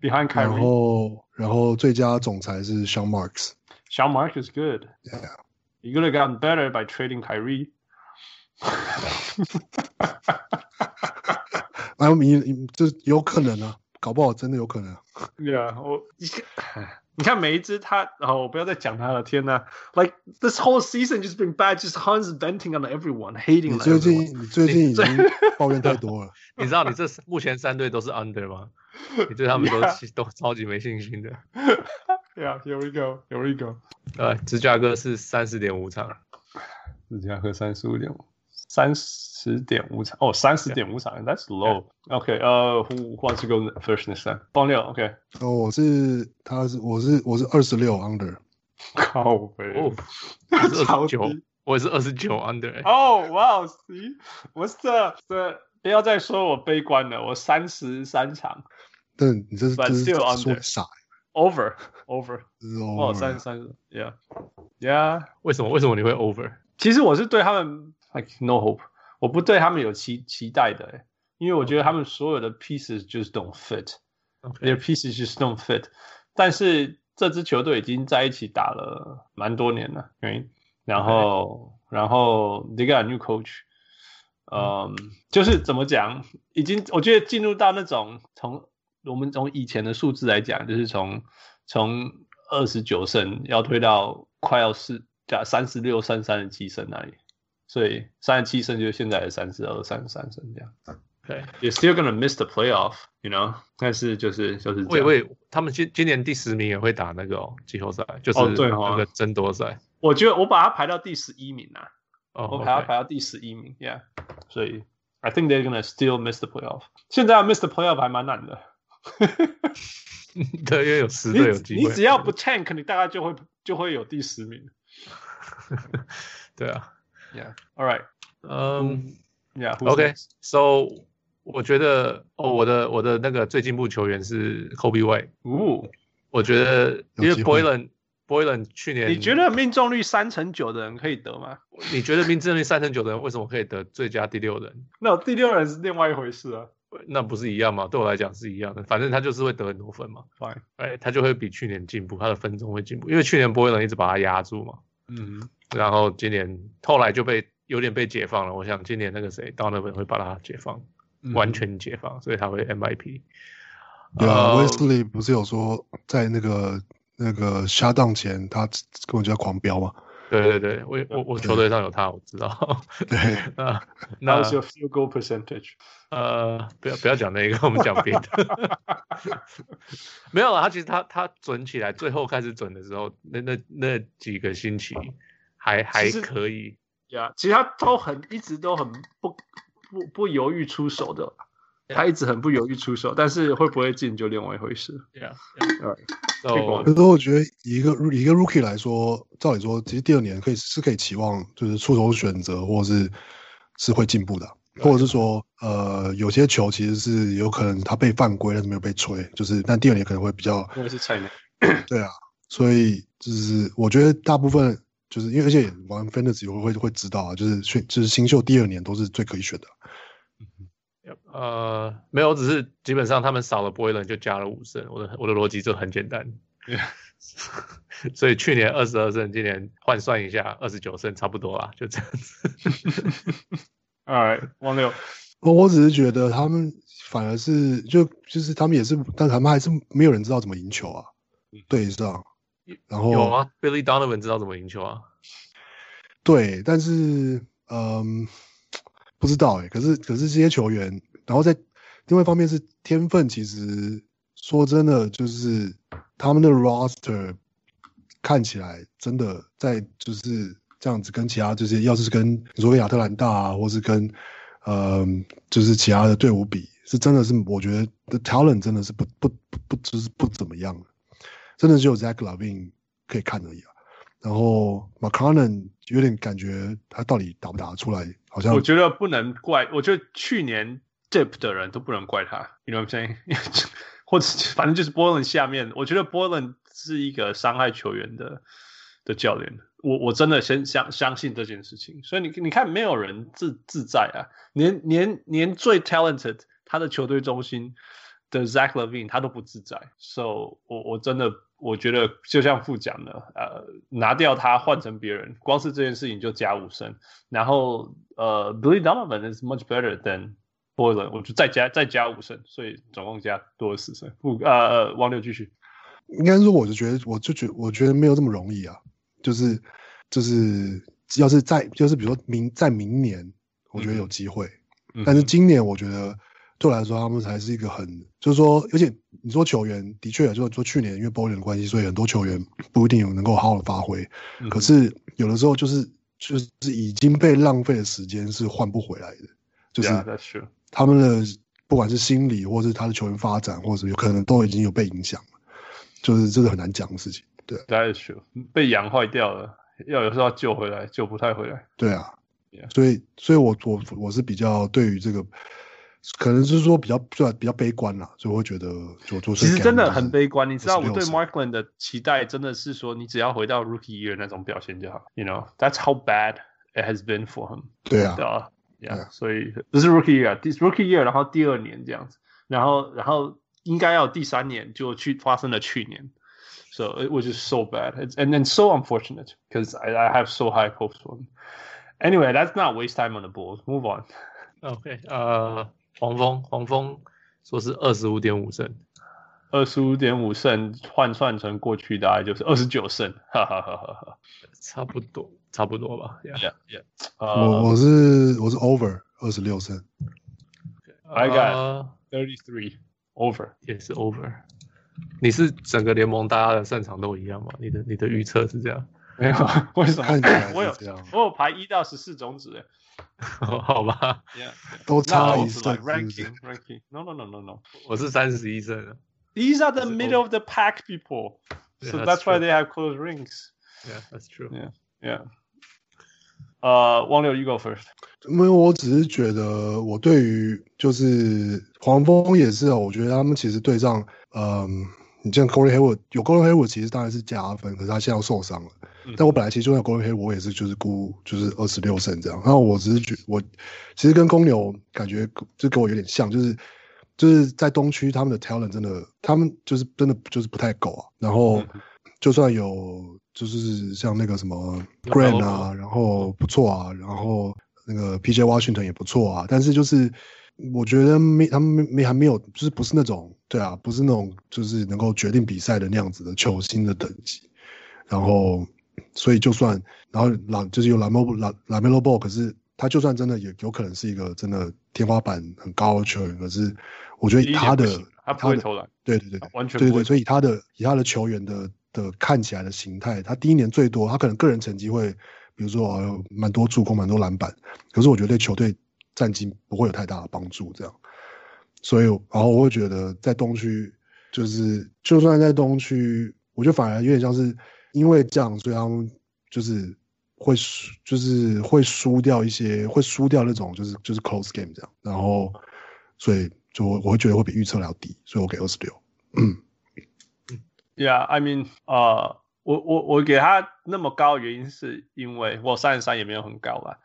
oh,，Behind Kyrie。然后。然后最佳总裁是 Sean Marks。Sean Marks is good. Yeah. You could have gotten better by trading Kyrie. 那你这有可能啊，搞不好真的有可能。Yeah，，我你看每一支他，然后我不要再讲他了。天呐，Like this whole season just been bad, just Hans venting on everyone, hating. 你最近你最近已经抱怨太多了。你知道你这目前三队都是 under 吗？[LAUGHS] 你对他们都.都超级没信心的。Yeah, here we go, here we go. 呃，芝加哥是三十点五场，芝加哥三十五点五，三十点五场哦，三十点五场. That's low. OK，呃、uh,，Who wants to go first this time？帮六，OK。哦，我是，他是，我是，我是二十六 under。[LAUGHS] 靠北哦，二十九，我也是二十九 under。哦，哇哦，See，我是这这，不要再说我悲观了，我三十三场。但你这是 But still 说傻，over over，哦，三十三，Yeah Yeah，为什么？为什么你会 over？其实我是对他们 like no hope，我不对他们有期期待的，因为我觉得他们所有的 pieces just don't fit，their pieces just don't fit。但是这支球队已经在一起打了蛮多年了，对，然后然后 they got a new coach，嗯，就是怎么讲，已经我觉得进入到那种从我们从以前的数字来讲，就是从从二十九胜要推到快要是加三十六胜三十七胜那里，所以三十七胜就是现在的三十二、三十三胜这样。对，You're still gonna miss the playoff，you know？但是就是就是，喂喂，他们今今年第十名也会打那个、哦、季后赛，就是那个争夺赛。我觉得我把它排到第十一名啊，哦、我把它排到第十一名、okay.，Yeah。所以，I think they're gonna still miss the playoff。现在要 miss the playoff 还蛮难的。[LAUGHS] 对，因为有 [LAUGHS] 十队有机会。你只要不 tank，你大概就会就会有第十名。[LAUGHS] 对啊，Yeah，All right，嗯、um,，Yeah，OK，So。我觉得哦，我的我的那个最进步球员是 Kobe White。哦，我觉得因为 Boylan Boylan 去年，你觉得命中率三成九的人可以得吗？你觉得命中率三成九的人为什么可以得最佳第六人？那第六人是另外一回事啊。那不是一样吗？对我来讲是一样的，反正他就是会得很多分嘛。Fine，哎，他就会比去年进步，他的分钟会进步，因为去年 Boylen 一直把他压住嘛。嗯，然后今年后来就被有点被解放了。我想今年那个谁 Donovan 会把他解放。完全解放，嗯、所以他会 MIP。对啊，威斯利不是有说在那个那个 shutdown 前，他根本就在狂飙嘛？对对对，我我我球队上有他，我知道。[LAUGHS] 对啊，[LAUGHS] 那 [LAUGHS] 是 field goal percentage。呃，不要不要讲那个，我们讲别的。没有啊，他其实他他准起来，最后开始准的时候，那那那几个星期还还可以。呀，其实他都很一直都很不。不不犹豫出手的，他一直很不犹豫出手，但是会不会进就另外一回事。Yeah, yeah. So, 可是我觉得一个一个 rookie 来说，照理说，其实第二年可以是可以期望，就是出手选择或者是是会进步的，或者是说，呃，有些球其实是有可能他被犯规，但是没有被吹，就是但第二年可能会比较，因为是菜鸟，[CLEARS THROAT] 对啊，所以就是我觉得大部分。就是因为而且玩 Fantasy 会会会知道啊，就是选就是新秀第二年都是最可以选的。呃，没有，只是基本上他们少了 Boylen 就加了五胜，我的我的逻辑就很简单。[LAUGHS] 所以去年二十二胜，今年换算一下二十九胜，差不多啦，就这样子。哎，[LAUGHS] 王六，我我只是觉得他们反而是就就是他们也是，但他们还是没有人知道怎么赢球啊，对上。然后有啊，Billy Donovan 知道怎么赢球啊？对，但是嗯，不知道哎。可是可是这些球员，然后在另外一方面是天分，其实说真的，就是他们的 roster 看起来真的在就是这样子，跟其他就是要是跟你说亚特兰大啊，或是跟嗯，就是其他的队伍比，是真的是我觉得的 talent 真的是不不不不就是不怎么样。真的只有 Zach LaVine 可以看而已啊，然后 McConnell 有点感觉他到底打不打得出来，好像我觉得不能怪，我觉得去年 Dip 的人都不能怪他，You know what I'm saying？[LAUGHS] 或者反正就是 Boylan 下面，我觉得 Boylan 是一个伤害球员的的教练，我我真的先相相信这件事情，所以你你看没有人自自在啊，连连连最 talented 他的球队中心的 Zach Levine 他都不自在，So 我我真的。我觉得就像副讲的，呃，拿掉他换成别人，光是这件事情就加五胜。然后，呃，Billy Donovan is much better than Boylen，我就再加再加五胜，所以总共加多了四胜。不，呃呃，王六继续。应该说，我就觉得，我就觉得，我觉得没有这么容易啊。就是就是，要是在，就是比如说明在明年，我觉得有机会。嗯、但是今年，我觉得。对我来说，他们才是一个很，就是说，而且你说球员的确，就是说去年因为 Boylen 的关系，所以很多球员不一定有能够好好的发挥。嗯、可是有的时候就是就是已经被浪费的时间是换不回来的，就是他们的不管是心理，或是他的球员发展，或者有可能都已经有被影响了，就是这个很难讲的事情。对，That's true，被养坏掉了，要有时候要救回来，救不太回来。对啊.所以，所以我我我是比较对于这个。可能是说比较比较悲观啦，所以我会觉得就做。其实真的很悲观，你知道我对 Markland 的期待真的是说，你只要回到 Rookie Year 那种表现就好。You know that's how bad it has been for him。对啊，对啊，Yeah，所以这是 Rookie Year，第 Rookie Year，然后第二年这样子，然后然后应该要第三年就去发生了去年，So it was just so bad，and then so unfortunate because I I have so high hopes for him。Anyway, that's not waste time on the Bulls，move on。OK，呃。黄蜂，黄蜂说是二十五点五胜，二十五点五胜换算成过去大概就是二十九胜，哈哈哈哈哈，差不多，差不多吧。Yeah, yeah. 我我是我是 over 二十六胜。I got thirty three over，也是 over。你是整个联盟大家的胜场都一样吗？你的你的预测是这样？没有，为什么？我有我有排一到十四种子诶。[LAUGHS] 好吧， Yeah，都差一 Not 胜 like 是不是 ranking ranking。No no no no no。我是三十一胜。 These are the That's middle of the pack people. Yeah, So that's that's why true. they have close rings. Yeah, that's true. Yeah. Yeah. 呃，汪六，you go first. 因为我只是觉得，我对于就是黄蜂也是哦，我觉得他们其实对上，嗯， 你像 Gordon Hayward 有 Gordon Hayward 其实当然是加分，可是他现在要受伤了。嗯但我本来其实就算 Gordon Hayward 我也是就是估就是二十六胜这样。然后我只是觉我其实跟公牛感觉就跟我有点像，就是就是在东区他们的 talent 真的，他们就是真的就是不太够啊。然后就算有就是像那个什么 Grant 啊，然后不错啊，然后。那个 P.J. Washington 也不错啊，但是就是我觉得没他们没还没有，就是不是那种对啊，不是那种就是能够决定比赛的那样子的球星的等级。然后所以就算然后朗就是有 LaMelo LaMelo Ball，可是他就算真的也有可能是一个真的天花板很高的球员，可是我觉得他的他不会投篮，对对对，完全对对，所以他的以他的球员的的看起来的形态，他第一年最多他可能个人成绩会。比如说有蛮多助攻，蛮多篮板，可是我觉得对球队战绩不会有太大的帮助。这样，所以然后我会觉得在东区，就是就算在东区，我觉得反而有点像是因为这样，所以他们就是会输，就是会输掉一些，会输掉那种就是就是 close game 这样。然后，所以就我会觉得会比预测要低，所以我给二十六。嗯，Yeah, I mean，呃、我我我给他那么高的原因是因为我三十三也没有很高吧，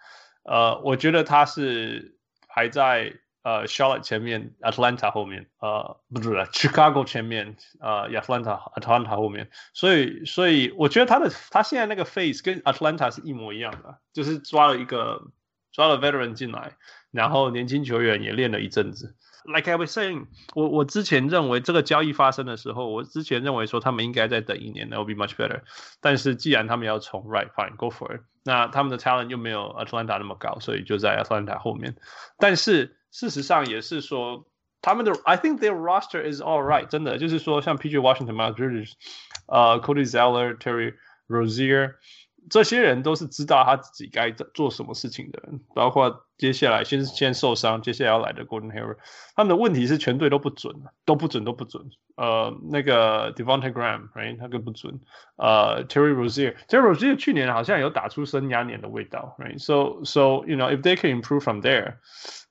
呃，我觉得他是排在呃 Charlotte 前面，Atlanta 后面，呃，不是 Chicago 前面，呃，Atlanta Atlanta 后面，所以所以我觉得他的他现在那个 face 跟 Atlanta 是一模一样的，就是抓了一个抓了 veteran 进来，然后年轻球员也练了一阵子。Like I was saying，我我之前认为这个交易发生的时候，我之前认为说他们应该再等一年，That would be much better。但是既然他们要从，Right fine，go for it。那他们的 talent 又没有 Atlanta 那么高，所以就在 Atlanta 后面。但是事实上也是说，他们的 I think their roster is all right，真的就是说像 PJ Washington、Miles Bridges、呃 Cody Zeller、Terry Rozier。这些人都是知道他自己该做什么事情的人，包括接下来先先受伤，接下来要来的 Gordon Hayward，他们的问题是全队都不准，都不准，都不准。呃，那个 Devonte Graham，right，他更不准。呃，Terry Rozier，Terry Rozier 去年好像有打出生涯年的味道，right？So so you know if they can improve from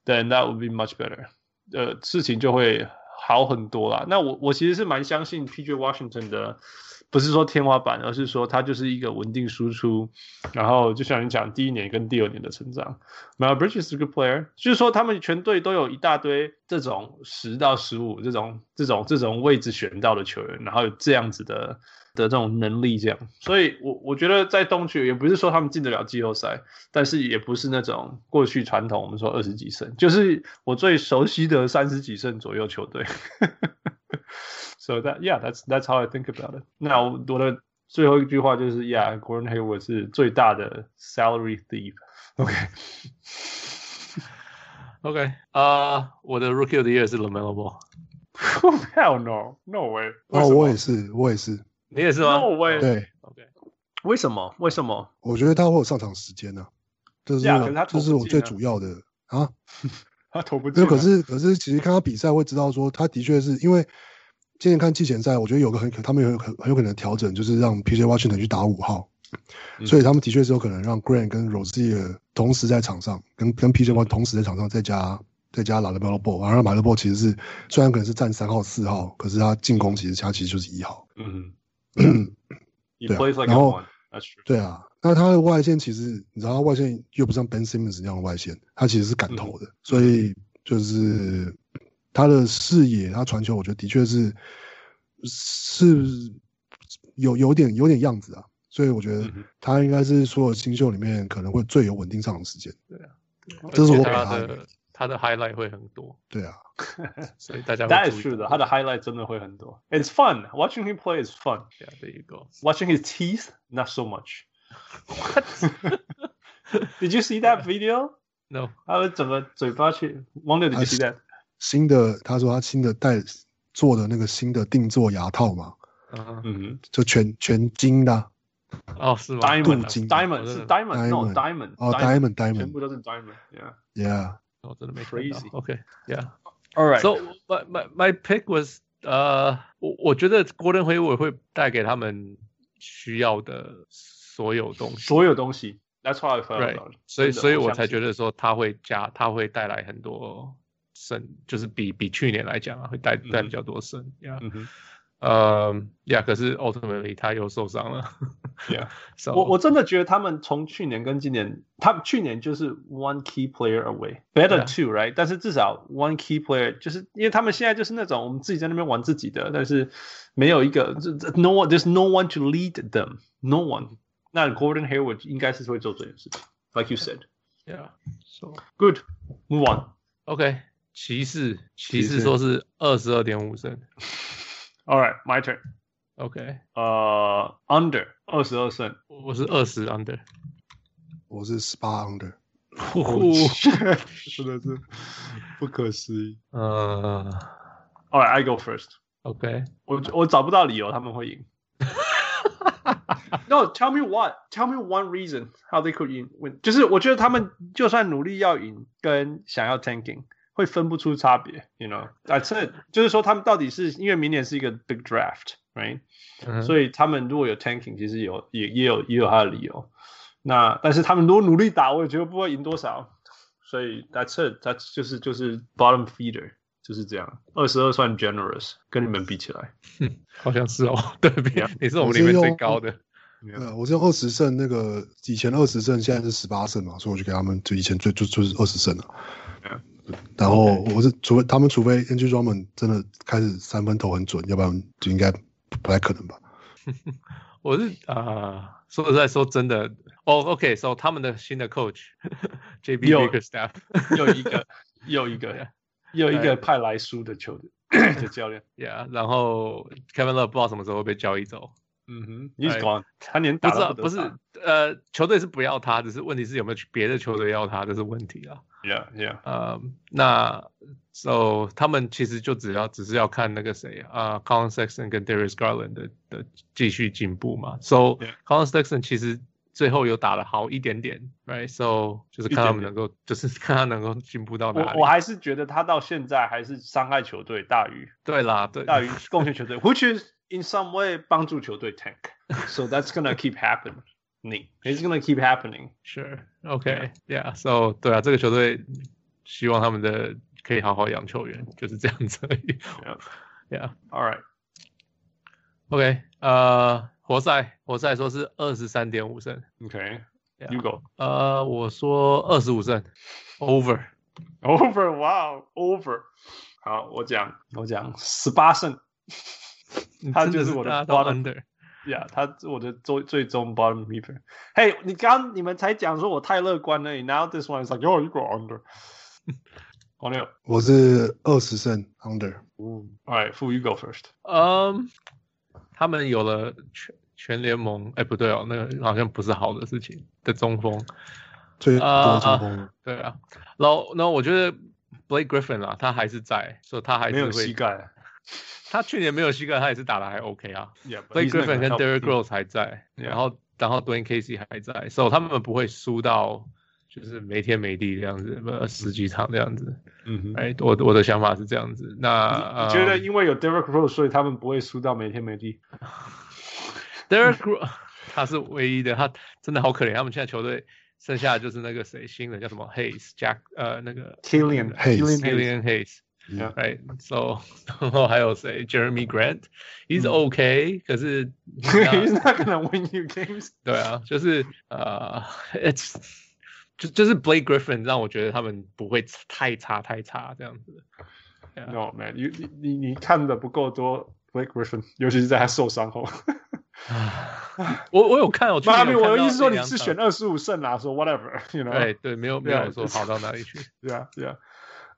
Then that would be much better。呃，事情就会好很多啦。那我我其实是蛮相信 PJ Washington 的。不是说天花板，而是说他就是一个稳定输出，然后就像你讲，第一年跟第二年的成长。，My Bridges is a good player，就是说他们全队都有一大堆这种十到十五这种这种这种位置选到的球员，然后有这样子的的这种能力，这样。所以我我觉得在东区也不是说他们进得了季后赛，但是也不是那种过去传统我们说二十几胜，就是我最熟悉的三十几胜左右球队。So that yeah, that's that's how I think about it. 那我的最后一句话就是，Yeah, Gordon Hayward 是最大的 salary thief. OK, OK 啊、uh,，我的 Rookie of the Year 是 LaMelo Ball. Hell no, no way. 哦，我也是，我也是，你也是吗？No way. 对，OK。为什么？为什么？我觉得他会有上场时间呢、啊，这是、yeah, 这是我最主要的啊。[LAUGHS] 他投不进。可是可是，其实看他比赛会知道说，他的确是因为。今年看季前赛，我觉得有个很可，他们有很很有可能调整，就是让 PJ Washington 去打五号，嗯、所以他们的确是有可能让 Grant 跟 Rosier 同时在场上，跟跟 PJ Washington 同时在场上，再加再加 LaMelo Ball，然后 LaMelo Ball 其实是虽然可能是站三号四号，可是他进攻其实他其实就是一号。嗯，对、啊，然后对啊，那他的外线其实你知道，他外线又不像 Ben Simmons 那样的外线，他其实是敢投的，嗯、所以就是。他的视野，他传球，我觉得的确是是有有点有点样子啊，所以我觉得他应该是所有新秀里面可能会最有稳定上场时间。对啊，这是我给他的他的 highlight 会很多，对啊，所以大家 That is true 的，他的 highlight 真的会很多。It's fun watching him play is fun. Yeah, there you go. Watching his teeth, not so much. What? Did you see that video? No，他的整个嘴巴去忘了 Did you see that? 新的，他说他新的戴做的那个新的定做牙套嘛，嗯，嗯就全全金的啊，哦，是吗，diamond 镀金 diamond 是 diamond，no diamond，哦，diamond diamond，yeah，部都是 diamond，yeah。我真的没看到 Crazy. OK，Yeah。All right. So my my my pick was 呃，我我觉得郭登辉我会带给他们需要的所有东西，所有东西，That's why I felt about it. 所以所以我才觉得说他会加，他会带来很多胜，就是比比去年来讲啊，会带带比较多胜，Yeah，呃，Yeah，可是 ultimately 他又受伤了，Yeah。，So 我我真的觉得他们从去年跟今年，他们去年就是 one key player away，better two right，但是至少 one key player 就是因为他们现在就是那种我们自己在那边玩自己的，但是没有一个 no one there's no one to lead them，no one。那 Gordon Hayward 应该是会做这件事情，like you said。Yeah，So Good, move on. OK，骑士骑士说是二十二点五胜 All right, my turn. ，OK，呃、uh,，under 二十二胜。我是二十 under，我是十八 under，真的是不可思议。呃 All right, I go first. ，OK，我我找不到理由他们会赢。no, [LAUGHS] tell me what? Tell me one reason how they could win. 就是我觉得他们就算努力要赢，跟想要 tanking 会分不出差别。You know, that's it. 就是说他们到底是因为明年是一个 big draft, right? 嗯所以他们如果有 tanking，其实有也也有也有他的理由。那但是他们如果努力打，我也觉得不会赢多少。所以 that's it. That's 就是就是 bottom feeder，就是这样。二十二算 generous，跟你们比起来。[LAUGHS] 好像是哦，对比 Yeah. 你是我们里面最高的，呃，我是用二十胜，那个以前二十胜，现在是十八胜嘛，所以我就给他们就以前最就就是二十胜了。Yeah. 然后我是除非他们除非 NG Drummond 真的开始三分投很准，要不然就应该不太可能吧。我是啊、说实在说真的，哦，OK，so、他们的新的 coach [LAUGHS] JB 有 Bickerstaff，又一个 [LAUGHS] 又一个又一个派来输的球队 [LAUGHS] 的教练。yeah，然后 Kevin Love 不知道什么时候会被交易走，嗯哼，He's 哎 gone，他连不知道不是呃，球队是不要他，只是问题是有没有别的球队要他，这是问题啊。Yeah, yeah. 呃，那 so 他们其实就只要只是要看那个谁啊、c o l i n Sexton 跟 Darius Garland 的的继续进步嘛。So Yeah. c o l i n Sexton 其实最后有打得好一点点，right？So 就是看他们能够，就是看他能够进步到哪里。我我还是觉得他到现在还是伤害球队大于对啦，对，大于贡献球队，which is in some way 帮助球队 tank. So that's gonna keep happening. It's gonna keep happening. Sure，OK，Yeah，So 对啊，这个球队希望他们的可以好好养球员，就是这样子而已。 Yeah. Yeah，OK，、 All right. 呃，活塞，活塞说是二十三点五胜。 Okay. Yeah. You go. 呃，我说二十五胜，over。 Over. Wow. Over. 好，我讲我讲十八胜。他就是我的大 [LAUGHS] Yeah，他是我的最最终 bottom feeder。Hey，你刚你们才讲说我太乐观了，Now this one is like oh you go under。王六我是二十胜 under，嗯，All right，Fu you go first。嗯，他们有了全全联盟，哎，不对哦，那个好像不是好的事情的中锋。最多啊中锋。对啊，然后然后我觉得 Blake Griffin 啦，他还是在，所以他还没有是会膝盖。他去年没有膝盖，他也是打的还 OK 啊。Yeah, Blake Griffin 跟 Derek Rose 还在然后然后 Dwayne Casey 还在，所、so、以他们不会输到就是没天没地这样子，呃，十几场这样子。嗯哼，哎，我我的想法是这样子。那你,觉得因为有 Derek Rose，所以他们不会输到没天没地？[LAUGHS] Derek Rose [LAUGHS] 他是唯一的，他真的好可怜。他们现在球队剩下就是那个谁，新人叫什么 Hayes Jack，呃，那个 Killian Hayes，Killian Hayes。Yeah. Right, so 然后还有谁？Jeremy Grant，he's 嗯 OK，、可是 He's [LAUGHS] not gonna win you games。[LAUGHS] 对啊，就是呃、uh,，it's [LAUGHS] 就就是 Blake Griffin 让我觉得他们不会太差太差这样子。Yeah. No man，你你你你看的不够多 Blake Griffin，尤其是在他受伤后。我我有看，我去妈咪，年有看到我的意思说你一两场是选二十五胜啦，说 [SIGHS] whatever，you know。对对，没有没有 Yeah, 说 just- 好到哪里去。 Yeah, yeah.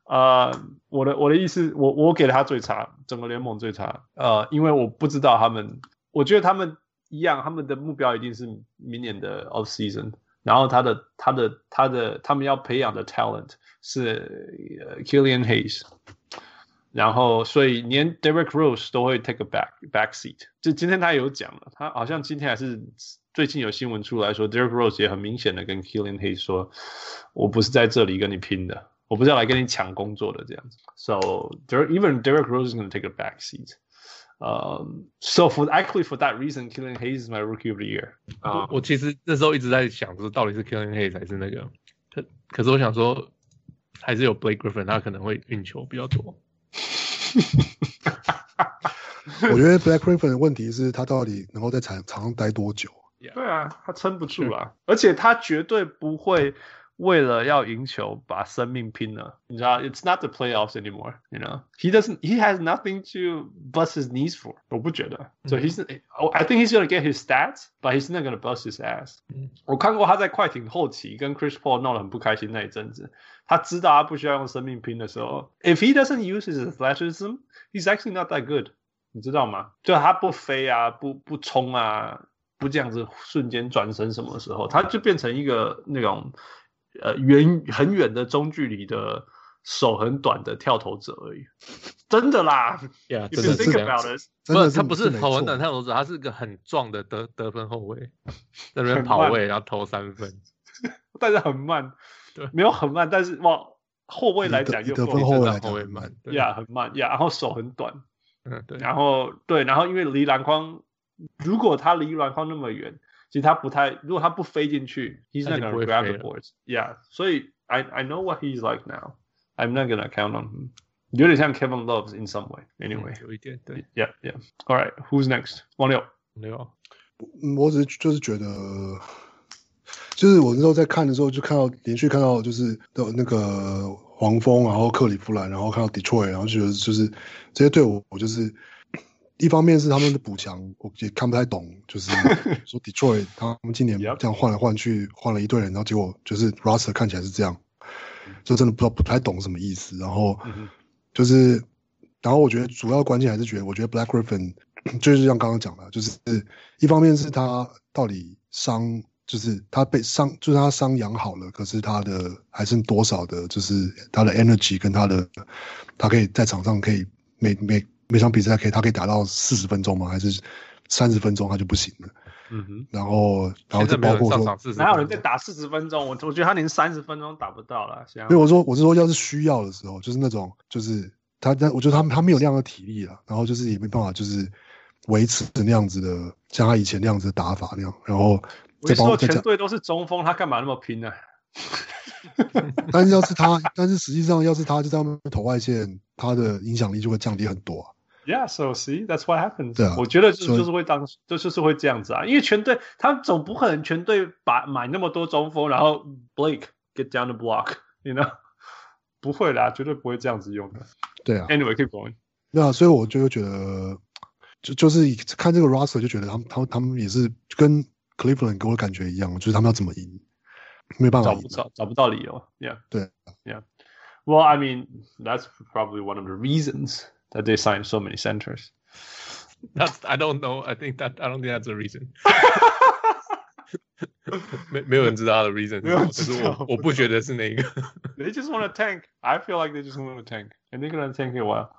呃，我的我的意思，我我给了他最差，整个联盟最差。呃，因为我不知道他们，我觉得他们一样，他们的目标一定是明年的 off season。然后他的他的他的他们要培养的 talent 是 Killian Hayes。然后所以连 Derek Rose 都会 take a back back seat。就今天他有讲了，他好像今天还是最近有新闻出来说，Derek Rose 也很明显的跟 Killian Hayes 说，我不是在这里跟你拼的。我不是要来跟你抢工作的这样子，so there even Derek Rose is going to take a back seat. Um, so for actually for that reason, Killian Hayes is my rookie of the year. 啊，我其实那时候一直在想，说到底是 Killian Hayes 还是那个，可可是我想说，还是有 Blake Griffin，他可能会运球比较多。我觉得 Blake Griffin 的问题是他到底能够在场场上待多久？Yeah. 对啊，他撑不住了，而且他绝对不会。为了要赢球，把生命拼了，你知道？It's not the playoffs anymore. You know, he doesn't. He has nothing to bust his knees for. 我不觉得。So he's. I think he's gonna get his stats, but he's not gonna bust his ass. 我看过他在快艇后期跟 Chris Paul 闹得很不开心那一阵子，他知道他不需要用生命拼的时候，if he doesn't use his athleticism, he's actually not that good. 你知道吗？就他不飞啊，不不冲啊，不这样子瞬间转身什么时候，他就变成一个那种。 呃，远很远的中距离的手很短的跳投者而已，真的啦，呀，真的是这样子。不是，他不是跑很短跳投者，他是个很壮的得得分后卫，在那边跑位然后投三分，[LAUGHS] 但是很慢，对，没有很慢，但是往后卫来讲又得分后卫后卫慢，呀，很慢呀，然后手很短，嗯，对，然后对，然后因为离篮筐，如果他离篮筐那么远。其实他不太，如果他不飞进去，he's not gonna grab the boards. Yeah，所以 I I know what he's like now. I'm not gonna count on him. 有点像 Kevin Love in some way. Anyway，有一点对。Yeah, yeah. All right, who's next? 王六，六。我只是就是觉得，就是我那时候在看的时候，就看到连续看到就是的那个黄蜂，然后克里夫兰，然后看到 Detroit，然后觉得就是这些队伍，我就是。 一方面是他们的补强，我也看不太懂，就是 [LAUGHS] 说 Detroit 他们今年这样换来换去，换了一堆人，然后结果就是 Roster 看起来是这样，就真的不知道不太懂什么意思。然后就是，然后我觉得主要关键还是觉得，我觉得 Black Griffin [CLEARS THROAT] 就是像刚刚讲的，就是一方面是他到底伤，就是他被伤，就是他伤养好了，可是他的还剩多少的，就是他的 energy 跟他的，他可以在场上可以每每。每场比赛可以，他可以打到四十分钟吗？还是三十分钟他就不行了？嗯哼。然后，然后就包括说，哪有人在打四十分钟？我我觉得他连三十分钟打不到了。因为我说，我是说，要是需要的时候，就是那种，就是他，但我觉得他他没有那样的体力了，然后就是也没办法，就是维持那样子的，像他以前那样子的打法那样。然后，我说全队都是中锋，他干嘛那么拼呢？[LAUGHS] 但是要是他，但是实际上要是他就在外面投外线，他的影响力就会降低很多啊。Yeah, so see, that's what happens. 对啊，我觉得就就是会当，就就是会这样子啊，因为全队他总不可能全队把买那么多中锋，然后 Blake get down the block，you know，不会啦，绝对不会这样子用的。对啊，Anyway, keep [LAUGHS] going。对啊，所以我就觉得，就就是看这个 roster 就觉得他们他们他们也是跟 Cleveland 给我的感觉一样，就是他们要怎么赢，没办法赢，找找找不到理由。Yeah，对，Yeah。Well, I mean, that's probably one of the reasons. that they signed so many centers. That's I don't know. I think that I don't think that's a reason. 没没有人知道他的 [LAUGHS] reason，可是我我不觉得是那个。They just [LAUGHS] want to tank. I feel like they just want to tank, and they're gonna tank it a while.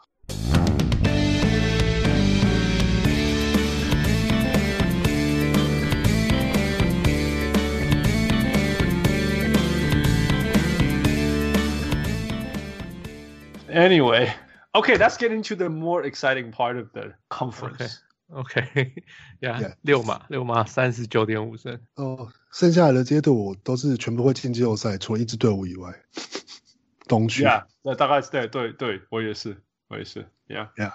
Anyway. Okay, let's get into the more exciting part of the conference. Okay, okay. [LAUGHS] yeah, yeah. 六马六马三十九点五胜。哦，剩下来的这些队伍都是全部会进季后赛，除了一支队伍以外。东区。Yeah，那大概是对对对，我也是，我也是。Yeah, yeah.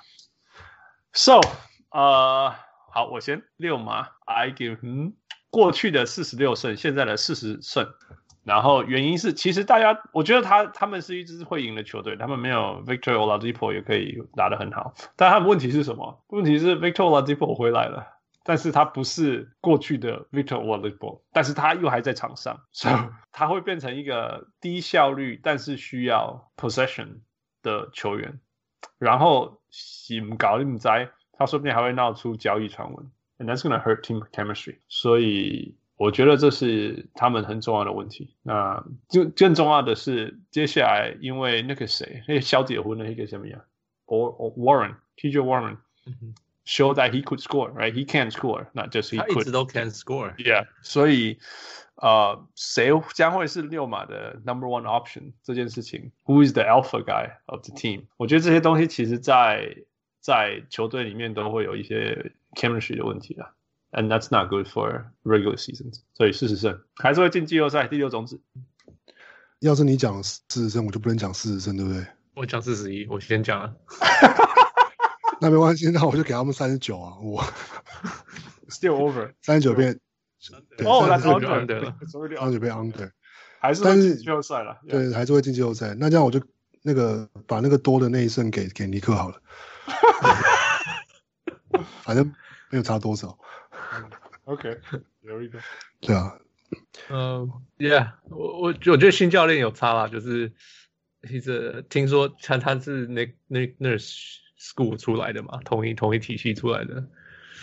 So，呃，好，我先六马，I give，嗯，过去的四十六胜，现在的四十胜。 然后原因是，其实大家，我觉得他他们是一支会赢的球队，他们没有 Victor Oladipo 也可以打得很好，但他们问题是什么？问题是 Victor Oladipo 回来了，但是他不是过去的 Victor Oladipo，但是他又还在场上，所以 [LAUGHS] 他会变成一个低效率但是需要 possession 的球员。然后新搞你们在，他说不定还会闹出交易传闻，and that's gonna hurt team chemistry。所以我觉得这是他们很重要的问题。那就更重要的是，接下来因为那个谁，那个小结婚的那个什么呀，or or Warren，TJ Warren。show that he could score, right? He can score, not just he could. 他一直都 can score. Yeah，所以呃，谁将会是六马的 number one option 这件事情？Who is the alpha guy of the team？我觉得这些东西其实在在球队里面都会有一些 chemistry 的问题啊，and that's not good for regular seasons。所以事实上还是会进季后赛第六种子。要是你讲四十胜，我就不能讲四十胜，对不对？我讲四十一，我先讲了。[LAUGHS] 那没关系，那我就给他们三十九啊，我 still over 三十九变哦，那 under 了，三十九变 under，还是会进季后赛了，对，还是会进季后赛。那这样我就那个把那个多的那一胜给给尼克好了，[LAUGHS] 反正没有差多少。OK，有一个，[LAUGHS] 对啊，嗯、uh,，Yeah，我我我觉得新教练有差啦，就是其实听说他他是那那 nurse。school 出来的嘛，同一同一体系出来的。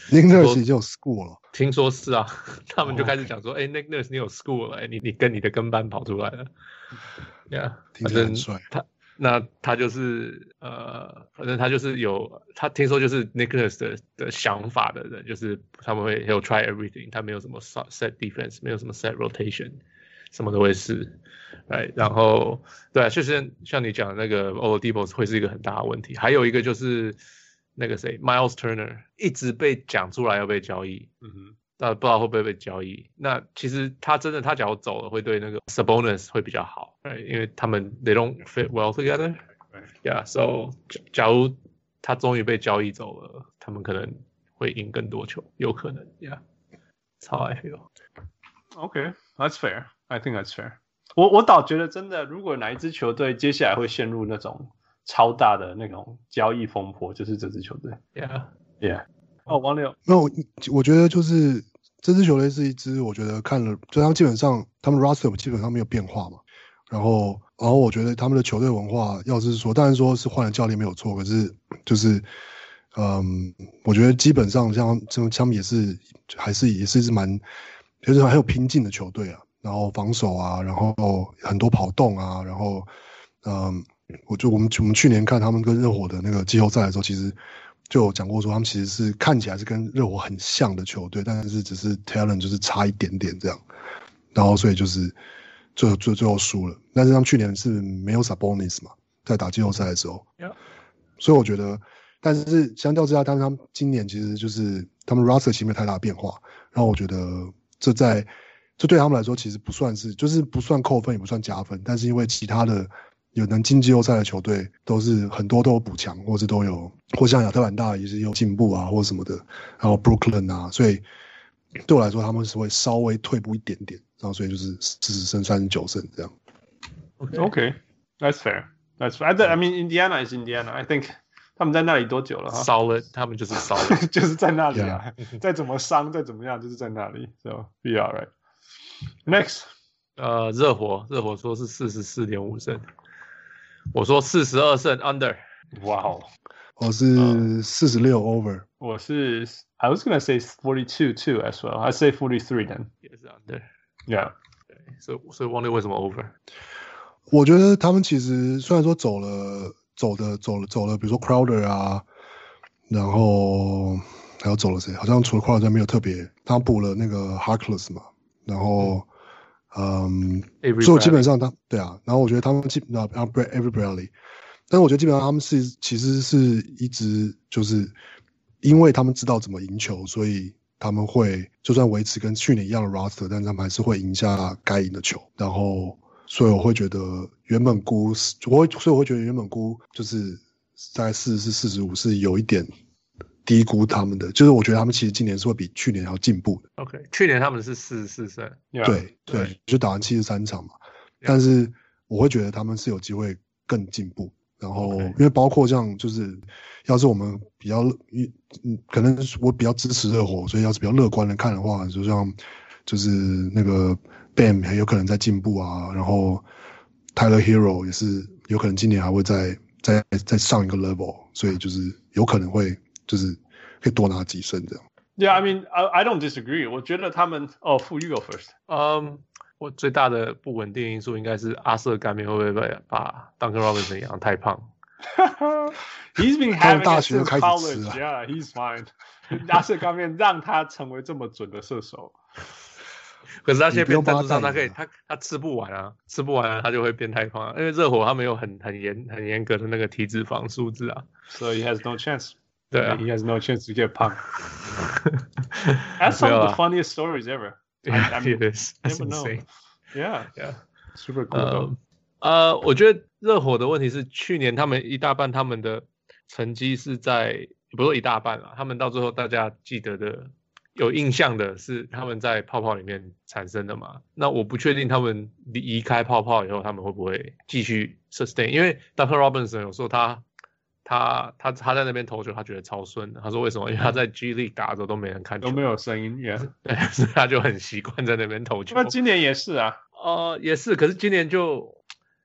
Nick Nurse 已经有 school 了，听说是啊，[LAUGHS] 他们就开始讲说，哎、oh. 欸、，Nick Nurse 你有 school 了，你你跟你的跟班跑出来了，呀、yeah,，听起来很帅。他那他就是呃，反正他就是有他听说就是 Nick Nurse 的的想法的人，就是他们会有 try everything，他没有什么 set defense，没有什么 set rotation，什么都会试。哎，然后对啊，就是像你讲的那个 o l d e p o s 会是一个很大的问题。还有一个就是那个谁，Miles Turner 一直被讲出来要被交易，嗯哼，但不知道会不会被交易。那其实他真的他假如走了，会对那个 Sabonis 会比较好，哎，因为他们 they don't fit well together。Yeah，so 假如他终于被交易走了，他们可能会赢更多球，有可能。Yeah，that's how I feel。Okay，that's fair. I think that's fair. 我我倒觉得真的，如果哪一支球队接下来会陷入那种超大的那种交易风波，就是这支球队。Yeah，Yeah。哦，王六，那我我觉得就是这支球队是一支，我觉得看了，就他基本上他们 roster 基本上没有变化嘛。然后，然后我觉得他们的球队文化，要是说，当然说是换了教练没有错，可是就是，嗯，我觉得基本上像这种他们也是还是也是一支蛮，就是很有拼劲的球队啊。然后防守啊，然后很多跑动啊，然后，嗯，我就我们我们去年看他们跟热火的那个季后赛的时候，其实就有讲过说，他们其实是看起来是跟热火很像的球队，但是只是 talent 就是差一点点这样，然后所以就是最后最最后输了。但是他们去年是没有 Sabonis 嘛，在打季后赛的时候，Yeah. 所以我觉得，但是相较之下，但是他们今年其实就是他们 roster 其实没有太大变化，然后我觉得这在。这对他们来说其实不算是，就是不算扣分，也不算加分。但是因为其他的有能进季后赛的球队，都是很多都有补强，或者都有，或像亚特兰大也是有进步啊，或者什么的。然后 Brooklyn 啊，所以对我来说他们是会稍微退步一点点。然后所以就是四十胜三十九胜这样。OK，That's fair. That's fair. I mean Indiana is Indiana. I think 他们在那里多久了？Solid，他们就是 Solid，[LAUGHS] 就是在那里啊。[LAUGHS] 再怎么伤，再怎么样，就是在那里。So be alright. Next，呃，热火，热火说是四十四点五胜，我说四十二胜 under。哇哦，我是四十六 over，我是 I was gonna say forty two too as well. I say forty three then. 也是 under。Yeah，对，所以所以王力为什么 over？我觉得他们其实虽然说走了走的走了走了，比如说 Crowder 啊，然后还有走了谁？好像除了 Crowder 没有特别，他补了那个 Harkless 嘛。然后，嗯，所以基本上他对啊，然后我觉得他们基本上 Avery Bradley，但是我觉得基本上他们是其实是一直就是因为他们知道怎么赢球，所以他们会就算维持跟去年一样的 roster，但他们还是会赢下该赢的球。然后，所以我会觉得原本估，我会所以我会觉得原本估就是在四十四、四十五是有一点。低估他们的，就是我觉得他们其实今年是会比去年要进步的。OK，去年他们是四十四胜，对对，对，就打完七十三场嘛。但是我会觉得他们是有机会更进步，然后因为包括这样，就是要是我们比较，嗯，可能我比较支持热火，所以要是比较乐观的看的话，就像就是那个 Bam 很有可能在进步啊，然后 Tyler Hero 也是有可能今年还会再再再上一个 level，所以就是有可能会就是可以多拿几胜这样。Yeah, I mean, I I don't disagree. 我觉得他们哦，Fu, you go first. 嗯，我最大的不稳定因素应该是阿瑟干面会不会把 Duncan Robinson 养太胖。[LAUGHS] He's been having 大学 since 开始 college. 吃 Yeah, he's fine. [LAUGHS] 阿瑟干面让他成为这么准的射手。可是他现在变赞助商，他可以他他他吃不完啊，吃不完、啊、他就会变太胖、啊。因为热火他们有很很严很严格的那个体脂肪数字啊。So he has no chance. 对啊 He has no chance to get 胖。[LAUGHS] That's some of the funniest stories ever. [LAUGHS] I, I mean, It is. That's never know. insane. Yeah, Yeah. super cool. 呃 though. 呃，我觉得热火的问题是，去年他们一大半他们的成绩是在，不是说一大半啦，他们到最后大家记得的、有印象的是他们在泡泡里面产生的嘛。那我不确定他们离开泡泡以后，他们会不会继续 sustain？因为 Duncan Robinson 有时候他 他他他在那边投球，他觉得超顺的。他说为什么？因为他在 G League 打的时候都没人看球，都没有声音，Yeah。[LAUGHS] 对，所以他就很习惯在那边投球。那今年也是啊。呃，也是，可是今年就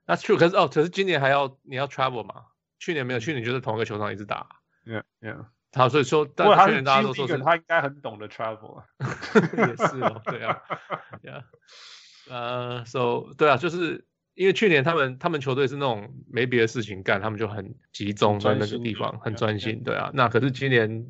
That's true，可是哦，可是今年还要你要 travel 嘛？去年没有，去年就是同一个球场一直打。Yeah, yeah。好，所以说，但去年大家都说是他应该很懂得 travel 啊。[LAUGHS] 也是哦，对啊，Yeah，呃，So 对啊，就是因为去年他们他们球队是那种没别的事情干，他们就很集中在那个地方，很专心，对啊。那可是今年。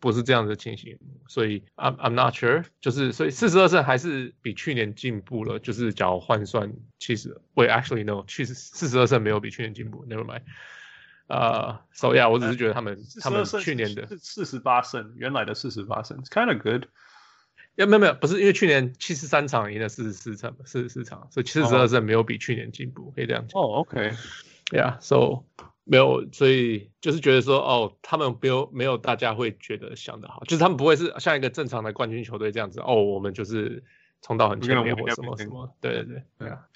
不是这样的情形，所以 I'm I'm not sure，就是所以四十二胜还是比去年进步了，就是假如换算其实，Wait actually no，其实四十二胜没有比去年进步，Never mind。呃，So yeah，我只是觉得他们他们去年的四十八胜，原来的四十八胜，kind of good。呀，没有没有，不是因为去年七十三场赢了四十四场，四十四场，所以七十二胜没有比去年进步，可以这样讲。哦，OK，Yeah，So。没有，所以就是觉得说，哦，他们没有没有大家会觉得想的好，就是他们不会是像一个正常的冠军球队这样子，哦，我们就是冲到很前面或什么什么，对对对，对啊。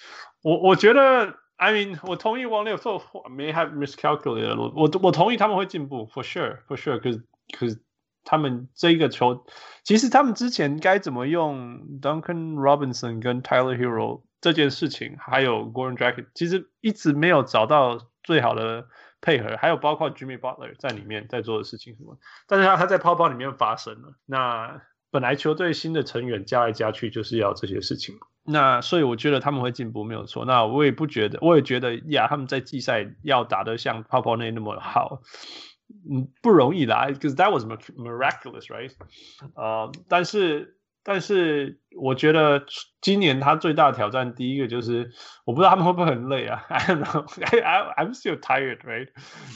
我我觉得，I mean，我同意王六说，may have miscalculated，我我同意他们会进步，for sure，for sure，可是可是他们这一个球，其实他们之前该怎么用 Duncan Robinson 跟 Tyler Hero 这件事情，还有 Gordon Dragic，其实一直没有找到最好的。配合还有包括 Jimmy Butler 在里面在做的事情什么，但是他他在泡泡里面发生了。那本来球队新的成员加来加去就是要这些事情，那所以我觉得他们会进步没有错。那我也不觉得，我也觉得呀，他们在季赛要打得像泡泡内那么好，不容易啦，because that was miraculous，right？呃，但是。但是我觉得今年他最大的挑战，第一个就是我不知道他们会不会很累啊？I don't know, [LAUGHS] I I'm still tired, right？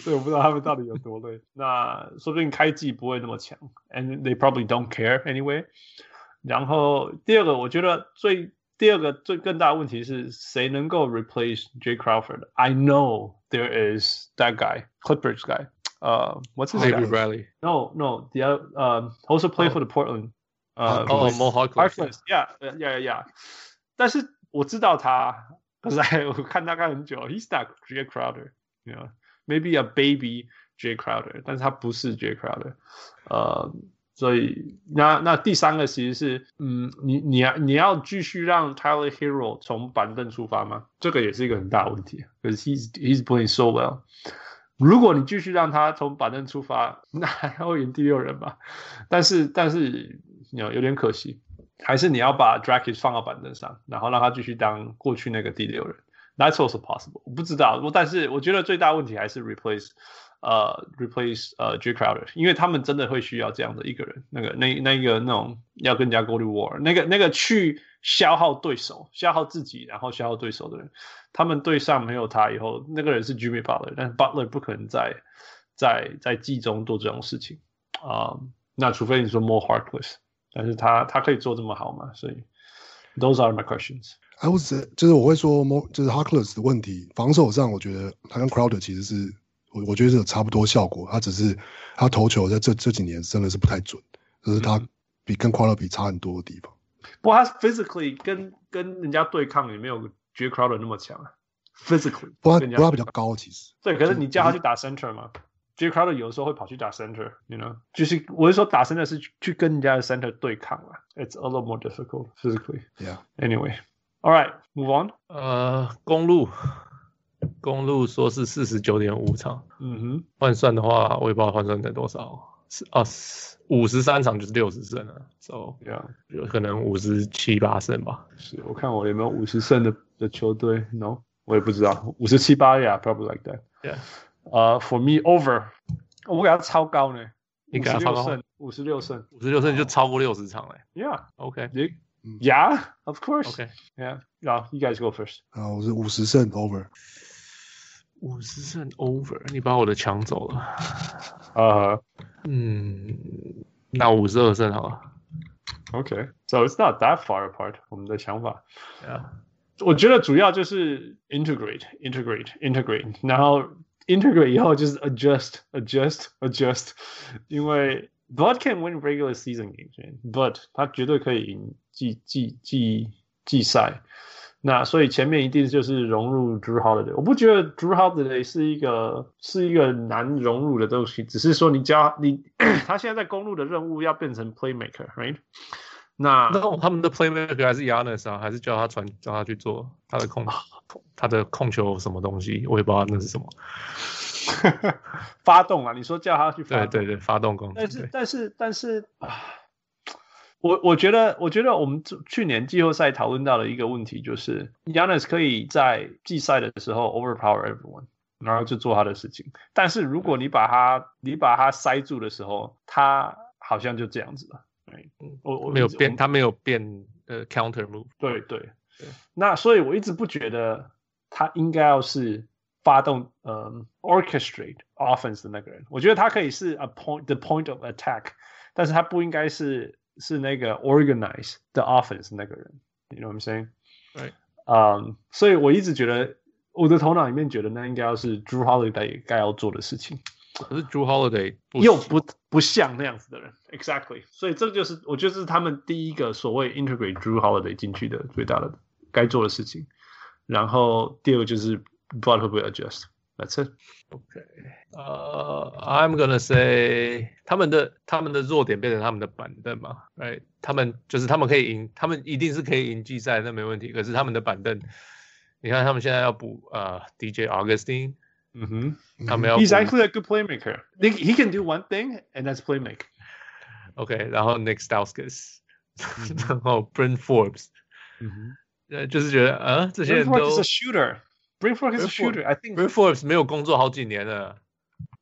所以我不知道他们到底有多累。那说不定开季不会那么强，and they [LAUGHS] probably don't care anyway。然后第二个，我觉得最第二个最更大的问题是谁能够 replace Jay Crawford？I know there is that guy, Clippers guy. Uh, what's his name? Bradley. No, no, the other, uh, also play for the Portland. 呃，哦，Mo Harkless，Yeah，Yeah，Yeah，但是我知道他，可是我看大概很久，He's [LAUGHS] not Jay Crowder，you know，maybe a baby Jay Crowder，但是他不是 Jay Crowder，呃，所以那那第三个其实是，嗯，你你要你要继续让 Tyler Hero 从板凳出发吗？这个也是一个很大的问题，可是 He's He's playing so well。 如果你继续让他从板凳出发，[LAUGHS] 那还会赢第六人吧？但是但是。有有点可惜，还是你要把 Dragic 放到板凳上，然后让他继续当过去那个第六人。That's also possible。我不知道，我但是我觉得最大问题还是 replace，呃，replace 呃 Jay Crowder，因为他们真的会需要这样的一个人，那个那那个那种要更加 go to war，那个那个去消耗对手、消耗自己，然后消耗对手的人。他们队上没有他以后，那个人是 Jimmy Butler，但是 Butler 不可能在在在季中做这种事情啊、那除非你说 More Heartless，。但是他他可以做这么好吗？所以，those are my questions。I was 就是我会说 More，就是 Harkless 的问题，防守上我觉得他跟 Crowder 其实是我我觉得是有差不多效果，他只是他投球在这这几年真的是不太准，就是他比跟 Crowder 比差很多的地方。不过他 physically 跟跟人家对抗也没有 Jay Crowder 那么强啊 physically，不过他不他比较高，其实对，可是你叫他去打 center 嘛 j Crowder 有时候会跑去打 center，you know，就是我是说打 center 是去跟人家的 center 对抗啊。It's a little more difficult physically. Yeah. Anyway, all right, move on. 呃，公路，公路说是四十九点五场，嗯哼，换算的话，我也不知道换算成多少，是啊，五十三场就是六十胜了，so Yeah. 有可能五十七八胜吧。是我看我有没有五十胜的的球队？No，我也不知道，五十七八呀，probably like that. Yeah. 呃、uh,，for me over，我给他超高呢，你给他超高胜，五十六胜，五十六胜就超过六十场嘞。Yeah，OK，Okay. Yeah，of course。OK，Yeah，然后 you guys go first。啊，我是五十胜 over，五十胜 over，你把我的抢走了。呃、嗯，[LAUGHS] 那五十二胜好了。 OK，so it's not that far apart。我们的想法， Yeah. 我觉得主要就是 integrate，integrate，integrate，然后 integrate 以后就是 adjust，adjust，adjust，因为 Bud can win regular season games，but 他绝对可以赢季季季季赛。 那所以前面一定就是融入 Drew Holiday，我不觉得 Drew Holiday 是一个是一个难融入的东西，只是说你教你 [CLEARS THROAT] 他现在在公路的任务要变成 playmaker，right？那那他们的 playmaker 还是 Giannis 啊，还是叫他传，叫他去做他的控，他的控球什么东西，我也不知道那是什么。[LAUGHS] 发动啊，你说叫他去发动，对对对，发动攻击。但是但是但是啊，我我觉得我觉得我们去年季后赛讨论到的一个问题就是 Giannis 可以在季赛的时候 overpower everyone，然后就做他的事情。但是如果你把他你把他塞住的时候，他好像就这样子了。对，我我没有变，他没有变呃 counter move。对对对，那所以我一直不觉得他应该要是发动呃、um, orchestrate offense 的那个人。我觉得他可以是 a point the point of attack，但是他不应该是是那个 organize the offense 的那个人。You know what I'm saying？对，嗯，所以我一直觉得我的头脑里面觉得那应该要是 Drew Holiday 该要做的事情。可是 Drew Holiday 不又不不像那样子的人，exactly，所以这就是我觉得是他们第一个所谓 integrate Drew Holiday 进去的最大的该做的事情。然后第二个就是 Bud 会不会 adjust，that's it。OK，呃、uh,，I'm gonna say 他们的他们的弱点变成他们的板凳嘛，right？他们就是他们可以赢，他们一定是可以赢季赛，那没问题。可是他们的板凳，你看他们现在要补呃、uh, DJ Augustine。嗯哼，他们要。He's actually a good playmaker. He can do one thing, and that's play make. OK，然后 Nick Stauskas，然后 Bryn Forbes，嗯哼，呃，就是觉得啊，这些人都。Bryn Forbes is a shooter. Bryn Forbes is a shooter. I think Bryn Forbes 没有工作好几年了。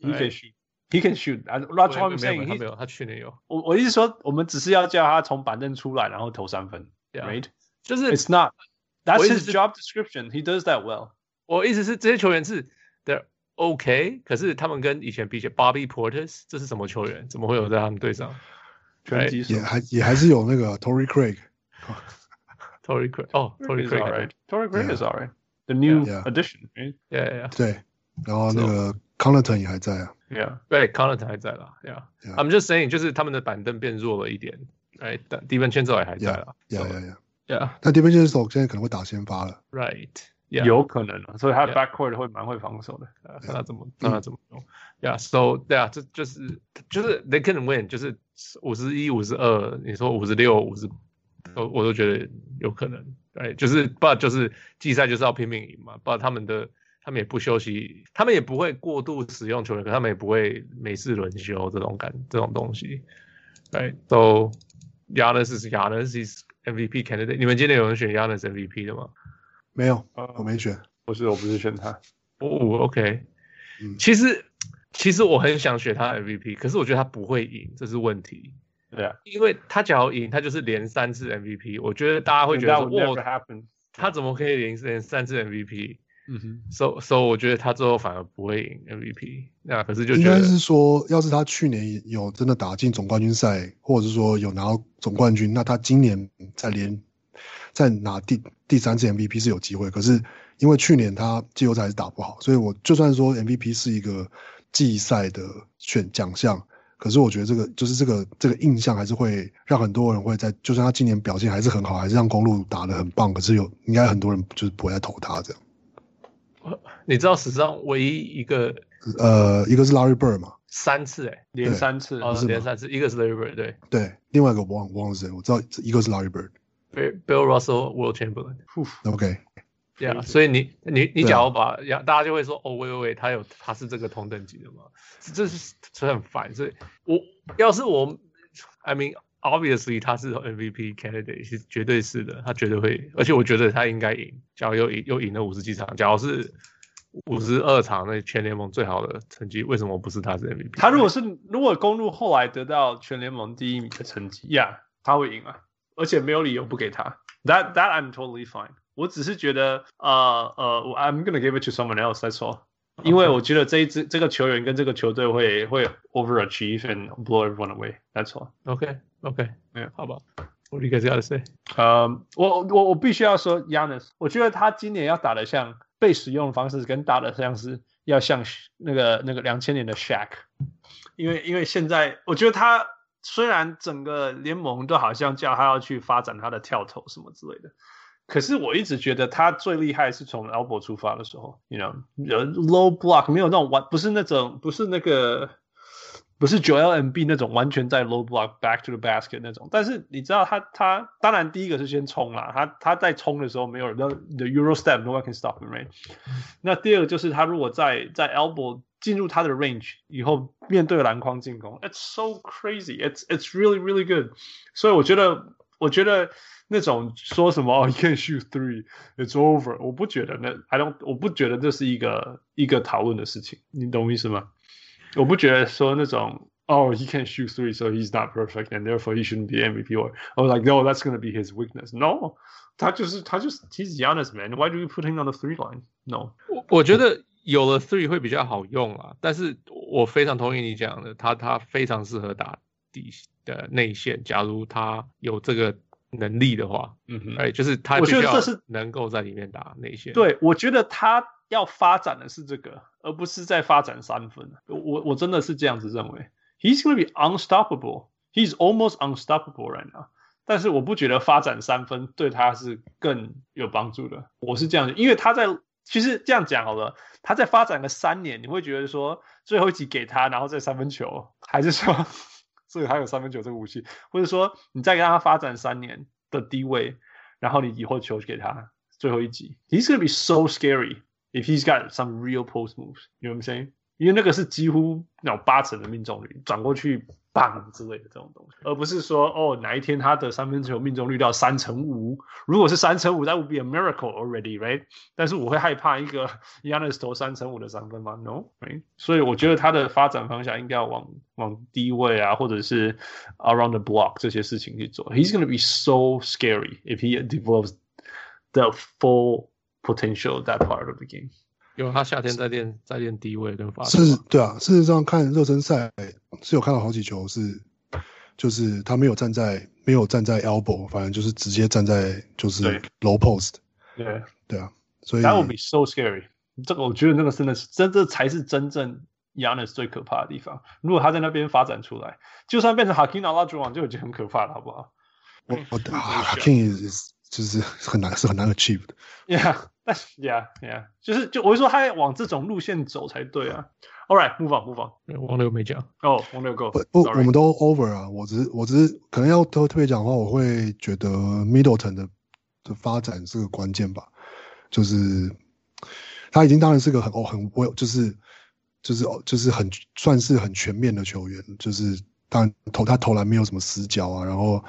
He can shoot. He can shoot. That's what I'm saying. 他没有，他去年有。我我意思说，我们只是要叫他从板凳出来，然后投三分，right？就是 It's not. That's his job description. He does that well. 我意思是，这些球员是的。OK，可是他们跟以前比起，Bobby Portis 这是什么球员？怎么会有在他们队上？拳击手也还也还是有那个 Tory Craig，Tory Craig，哦，Tory Craig，Tory Craig is alright。The new addition，yeah，对，然后那个 Connaughton 也还在啊 ，yeah，对，Connaughton 还在啦，yeah，I'm just saying，就是他们的板凳变弱了一点，哎，但 Devin c h a n z o 也还在啦，yeah，yeah，yeah，但 DiVincenzo 现在可能会打先发了，right。Yeah. 有可能啊所以他 backcourt 会蛮会防守的，yeah. 看他怎么看他怎么用。Yeah，so 对啊，这就是就是 they can win，就是五十一、五十二，你说五十六、五十，我我都觉得有可能。对，就是 but 就是季赛就是要拼命赢嘛，but 他们的他们也不休息，他们也不会过度使用球员，可他们也不会每次轮休这种感这种东西。对，都 Giannis 是 Giannis is MVP candidate，你们今天有人选 Giannis MVP 的吗？没有，我没选。不是，我不是选他。哦、嗯。其实，其实我很想选他 MVP，可是我觉得他不会赢，这是问题。对啊，因为他只要赢，他就是连三次 MVP。我觉得大家会觉得说，哇，他怎么可以连连三次 MVP？嗯哼。So so，我觉得他最后反而不会赢 MVP。那可是就应该是说，要是他去年有真的打进总冠军赛，或者是说有拿到总冠军，那他今年再连。再拿第第三次 MVP 是有机会，可是因为去年他季后赛还是打不好，所以我就算说 MVP 是一个季赛的选奖项，可是我觉得这个就是这个这个印象还是会让很多人会在，就算他今年表现还是很好，还是让公路打得很棒，可是有应该很多人就是不会再投他这样。你知道史上唯一一个呃，一个是 Larry Bird 嘛，三次哎，连三次哦，连三次，一个是 Larry Bird，对。对，另外一个我忘忘了谁，我知道一个是 Larry Bird，Bill Bill Russell World Chamberlain，OK，对啊，所以你你你假如把，大家就会说哦，喂喂喂，他有他是这个同等级的嘛，这是这很烦，所以我要是我，I mean。Obviously，他是 MVP candidate，是绝对是的，他绝对会，而且我觉得他应该赢。假如又赢又赢了五十几场，假如是五十二场，那全联盟最好的成绩，为什么不是他是 MVP？他如果是如果公鹿后来得到全联盟第一名的成绩，Yeah，他会赢啊，而且没有理由不给他。That that I'm totally fine。我只是觉得，呃呃，I'm gonna give it to someone else. That's all。因为我觉得这一支这个球员跟这个球队会会 overachieve and blow everyone away. That's all. OK OK，没有好吧？What do you guys gotta say？呃，我我我必须要说，Giannis，我觉得他今年要打的像被使用的方式，跟打的像是要像那个那个两千年的 Shaq。因为因为现在我觉得他虽然整个联盟都好像叫他要去发展他的跳投什么之类的。可是我一直觉得他最厉害是从 elbow 出发的时候，you know，low block 没有那种完，不是那种，不是那个，不是 Joel Embiid 那种完全在 low block back to the basket 那种。但是你知道他他当然第一个是先冲啦，他他在冲的时候没有人的 the Euro step no one can stop him，right？那第二个就是他如果在在 elbow 进入他的 range 以后，面对篮筐进攻，it's so crazy，it's it's really really good。所以我觉得我觉得。那种说什么哦，you can't shoot three，it's over。我不觉得那，I don't，我不觉得这是一个一个讨论的事情，你懂我意思吗？ 我不觉得说那种哦，he can't shoot three，so he's not perfect and therefore he shouldn't be MVP。or I was like no，that's gonna be his weakness。No，他就是他就是，he's Giannis man。Why do you put him on the three line？No，我我觉得有了 three 会比较好用啊，但是我非常同意你讲的，他他非常适合打底的内线。假如他有这个。能力的话，嗯哼，哎，就是他，我觉得这是能够在里面打内线。对，我觉得他 要发展的是这个，而不是在发展三分。我我真的是这样子认为。He's gonna be unstoppable. He's almost unstoppable right now. 但是我不觉得发展三分对他是更有帮助的。我是这样，因为他在其实这样讲好了，他在发展个三年，你会觉得说最后一集给他，然后再三分球，还是说？[LAUGHS] 所以还有三分球这个武器，或者说你再让他发展三年的低位，然后你以后球给他最后一集，He's gonna be so scary if he's got some real post moves. You know what I'm saying? 因为那个是几乎那种八成的命中率，转过去。棒之类的这种东西，而不是说哦哪一天他的三分球命中率到三成五，如果是三成五，that would be a miracle already, right？但是我会害怕一个 Giannis 投三成五的三分吗？No，right？所以我觉得他的发展方向应该要往往低位啊，或者是 around the block 这些事情去做。He's gonna be so scary if he develops the full potential that part of the game. 因为他夏天在练 [LAUGHS] 在练低位跟发是，对啊。事实上，看热身赛是有看到好几球是，就是他没有站在没有站在 elbow，反正就是直接站在就是 low post。对对啊，所以 that would be so scary。这个我觉得那个真的是真这才是真正 Giannis 最可怕的地方。如果他在那边发展出来，就算变成 Hakim Olajuwon 就已经很可怕了，好不好？我我 [LAUGHS] Hakeem is 就是 [LAUGHS] 很难是很难 achieve 的。Yeah。但 yeah yeah，就是就我会说他要往这种路线走才对啊。All right，move on，move on。王六没讲哦，王六 go。不不，我们都 over 啊。我只是我只是可能要特特别讲的话，我会觉得 Middleton 的的发展是个关键吧。就是他已经当然是个很哦很我就是就是哦就是很算是很全面的球员。就是当然投他投篮没有什么死角啊，然后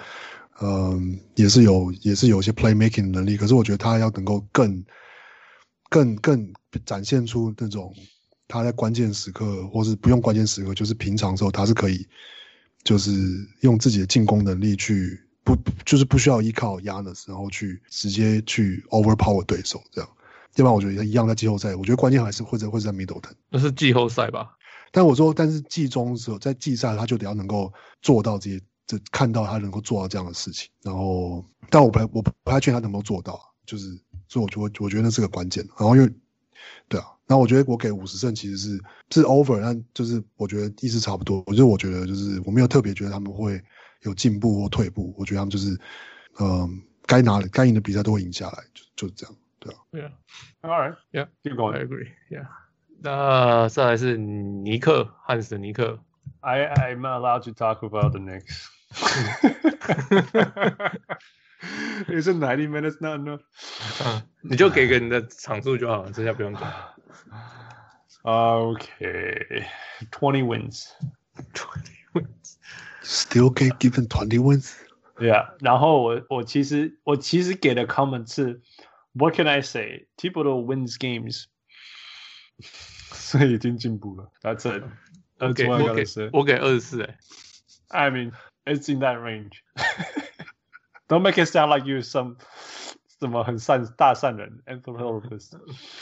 嗯也是有也是有一些 playmaking 的能力。可是我觉得他要能够更。更更展现出那种他在关键时刻，或是不用关键时刻，就是平常时候他是可以，就是用自己的进攻能力去不就是不需要依靠 Giannis，然后去直接去 overpower 对手这样。要不然我觉得一样在季后赛，我觉得关键还是会在会在 Middleton。那是季后赛吧？但我说，但是季中的时候，在季赛他就得要能够做到这些，这看到他能够做到这样的事情。然后，但我不太我不太确定他能够做到，就是。所以我觉得，我觉得那是个关键。然后因为，对啊，然后我觉得我给五十胜其实是是 over，但就是我觉得意思差不多。我就我觉得就是我没有特别觉得他们会有进步或退步。我觉得他们就是，嗯，该拿的该赢的比赛都会赢下来，就就是这样。对啊。Yeah, All right, yeah, keep I going. agree. Yeah. 那再来是尼克，汉斯尼克。I I'm not allowed to talk about the Knicks. Isn't ninety minutes not enough? 嗯，你就给个你的场数就好了，剩下不用讲。 Okay, twenty wins. Still can't give him twenty wins。 Yeah，然后我我其实我其实给的 comment 是，What can I say? Thibodeau wins games，所以已经进步了。That's [LAUGHS] it. 我 That's 给 what I 我给 gotta say. 我给二十四，哎， I mean, it's in that range. [LAUGHS] Don't make it sound like you're some 什么很善大善人 anthropologist.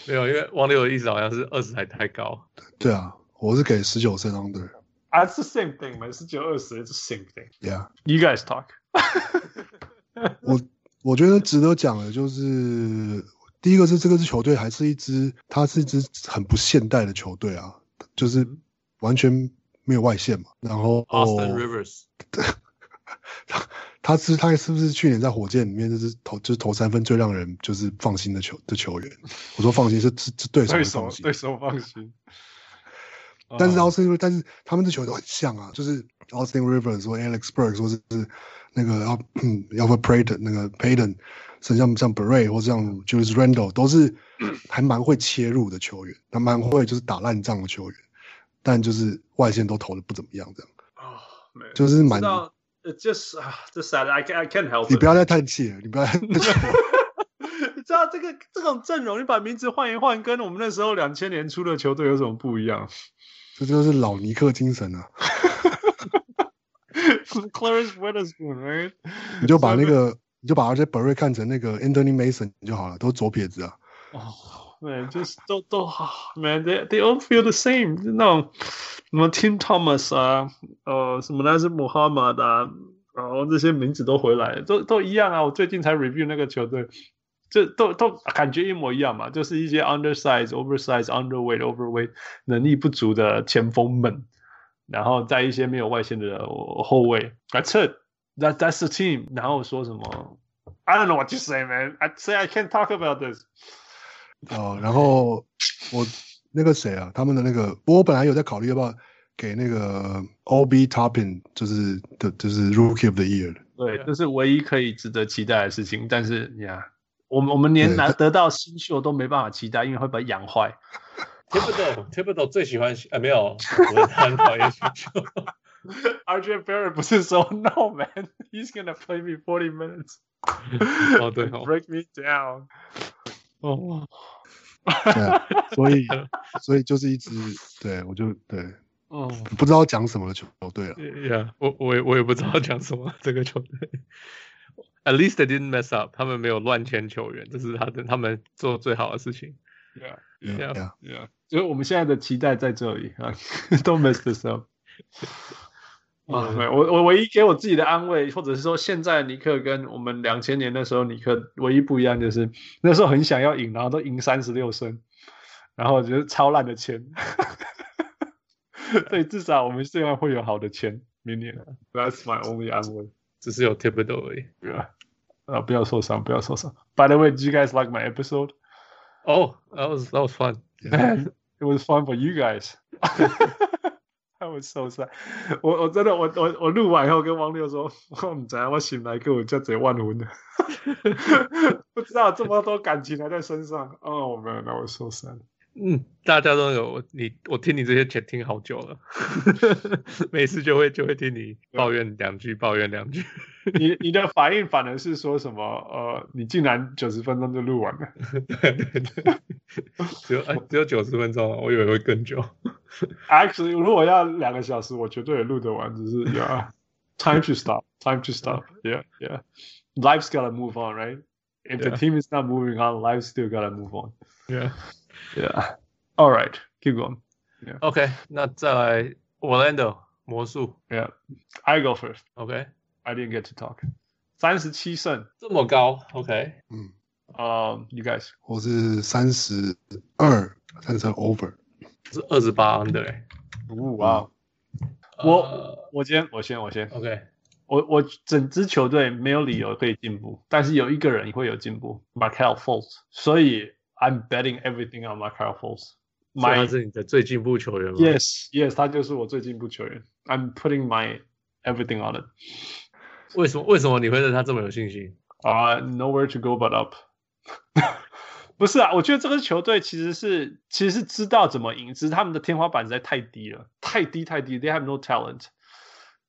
没有，因为王六的意思好像是二十还太高。对啊，我是给十九胜 [LAUGHS] under。 That's the same thing, man. 十九二十 it's the same thing. Yeah， You guys talk. [LAUGHS] 我我觉得值得讲的就是，第一个是这个支球队还是一支，它是一支很不现代的球队啊，就是完全 没有外线嘛。然后 Austin Rivers，[LAUGHS] 他他是他是不是去年在火箭里面就是投就是投三分最让人就是放心的球的球员？我说放心是是是对手对手的放心对，手放心。但是哦 Austin，、但是他们的球都很像啊，就是 Austin Rivers 或 Alex Burks 或是是那个要嗯 Alpha Payton 那个 Payton，甚至像像 Bray 或像 Julius Randle 都是 [CLEARS THROAT] 还蛮会切入的球员，他蛮会就是打烂仗的球员，但就是外线都投的不怎么样，这样 Oh, man. 就是蛮知道 It just ah, just sad. I can I can't help 你.不要再叹气了，你不要再叹气了。[LAUGHS] 你知道这个这种阵容，你把名字换一换，跟我们那时候两千年初的球队有什么不一样 [LAUGHS] 这就是老尼克精神啊！？[LAUGHS] Clarence Witherspoon, right？你就把那个你就把那些 Beret 看成那个 Anthony Mason 就好了，都是左撇子啊。哦、man，就是都都啊，[SIGHS] man，they they all feel the same，就那种什么 Tim Thomas 啊，呃，什么那是 Muhammad 啊，然后这些名字都回来了，都都一样啊。我最近才 review 那个球队，这都都感觉一模一样嘛，就是一些 undersize、oversize、underweight、overweight 能力不足的前锋们，然后在一些没有外线的后卫，That's it。That that's the team。然后说什么？I don't know what you say, man. I say I can't talk about this. 哦，然后我那个谁啊，他们的那个，我本来有在考虑要不要给那个 OB Topping，就是的，就是 Rookie of the Year 的。对，这是唯一可以值得期待的事情。但是呀，我们我们连拿得到新秀都没办法期待，因为会把它养坏。Thibodeau Thibodeau 最喜欢呃没有，我他很讨厌新秀。RJ Barrett 不是说 No man, he's gonna play me forty minutes. 哦对哦 break me down. 哦，对啊，所以 [LAUGHS] 所以就是一支，对我就对哦，不知道讲什么的球队了。Yeah，我我也我也不知道讲什么这个球队。At least they didn't mess up，他们没有乱签球员，这是他的他们做最好的事情。Yeah, Yeah. Yeah. yeah. 就是我们现在的期待在这里啊，Don't mess this up. [LAUGHS] 啊，没有，我我唯一给我自己的安慰，或者是说，现在尼克跟我们两千年那时候尼克唯一不一样，就是那时候很想要赢，然后都赢三十六胜，然后就是超烂的签，[LAUGHS] 所以至少我们现在会有好的签，明年。That's my only 安慰。只是有 Thibodeau 而已。对啊，啊，不要受伤，不要受伤。By the way, did you guys like my episode? Oh, that was that was fun. [LAUGHS] It was fun for you guys. [LAUGHS] 那我受伤我。我真的我我我录完以后跟王六说，[LAUGHS] 我唔知道我醒来跟我叫贼万魂的，[LAUGHS] 不知道这么多感情还在身上。Oh man, I was so sad. 嗯，大家都有你，我听你这些前听好久了，每次就会就会听你抱怨两句，抱怨两句。你你的反应反而是说什么？呃，你竟然九十分钟就录完了。对对对，只有哎只有九十分钟，我以为会更久。Actually，如果要两个小时，我绝对也录得完。只是 Yeah，time to stop，time to stop。Yeah，yeah，life's gotta move on, right? If the team is not moving on, life's still gotta move on. Yeah. Yeah. All right, keep going. OK，那再来 Orlando 魔术。 Yeah, I go first. OK， I didn't get to talk. 三十七胜。这么高？OK，嗯，呃、um,，You guys，我是三十二，三十二 over。是二十八 under 欸。哇、wow. 呃我我先我先我先。 OK， 我我整支球队没有理由可以进步，但是有一个人会有进步，Markelle Fultz。所以 I'm betting everything on Markelle Fultz。他是你的最进步球员吗？Yes, yes，他就是我最进步球员。I'm putting my everything on it。为什么？为什么你会对他这么有信心？啊、uh,，Nowhere to go but up。[LAUGHS] 不是啊，我觉得这个球队其实是其实是知道怎么赢，只是他们的天花板实在太低了，太低太低。They have no talent。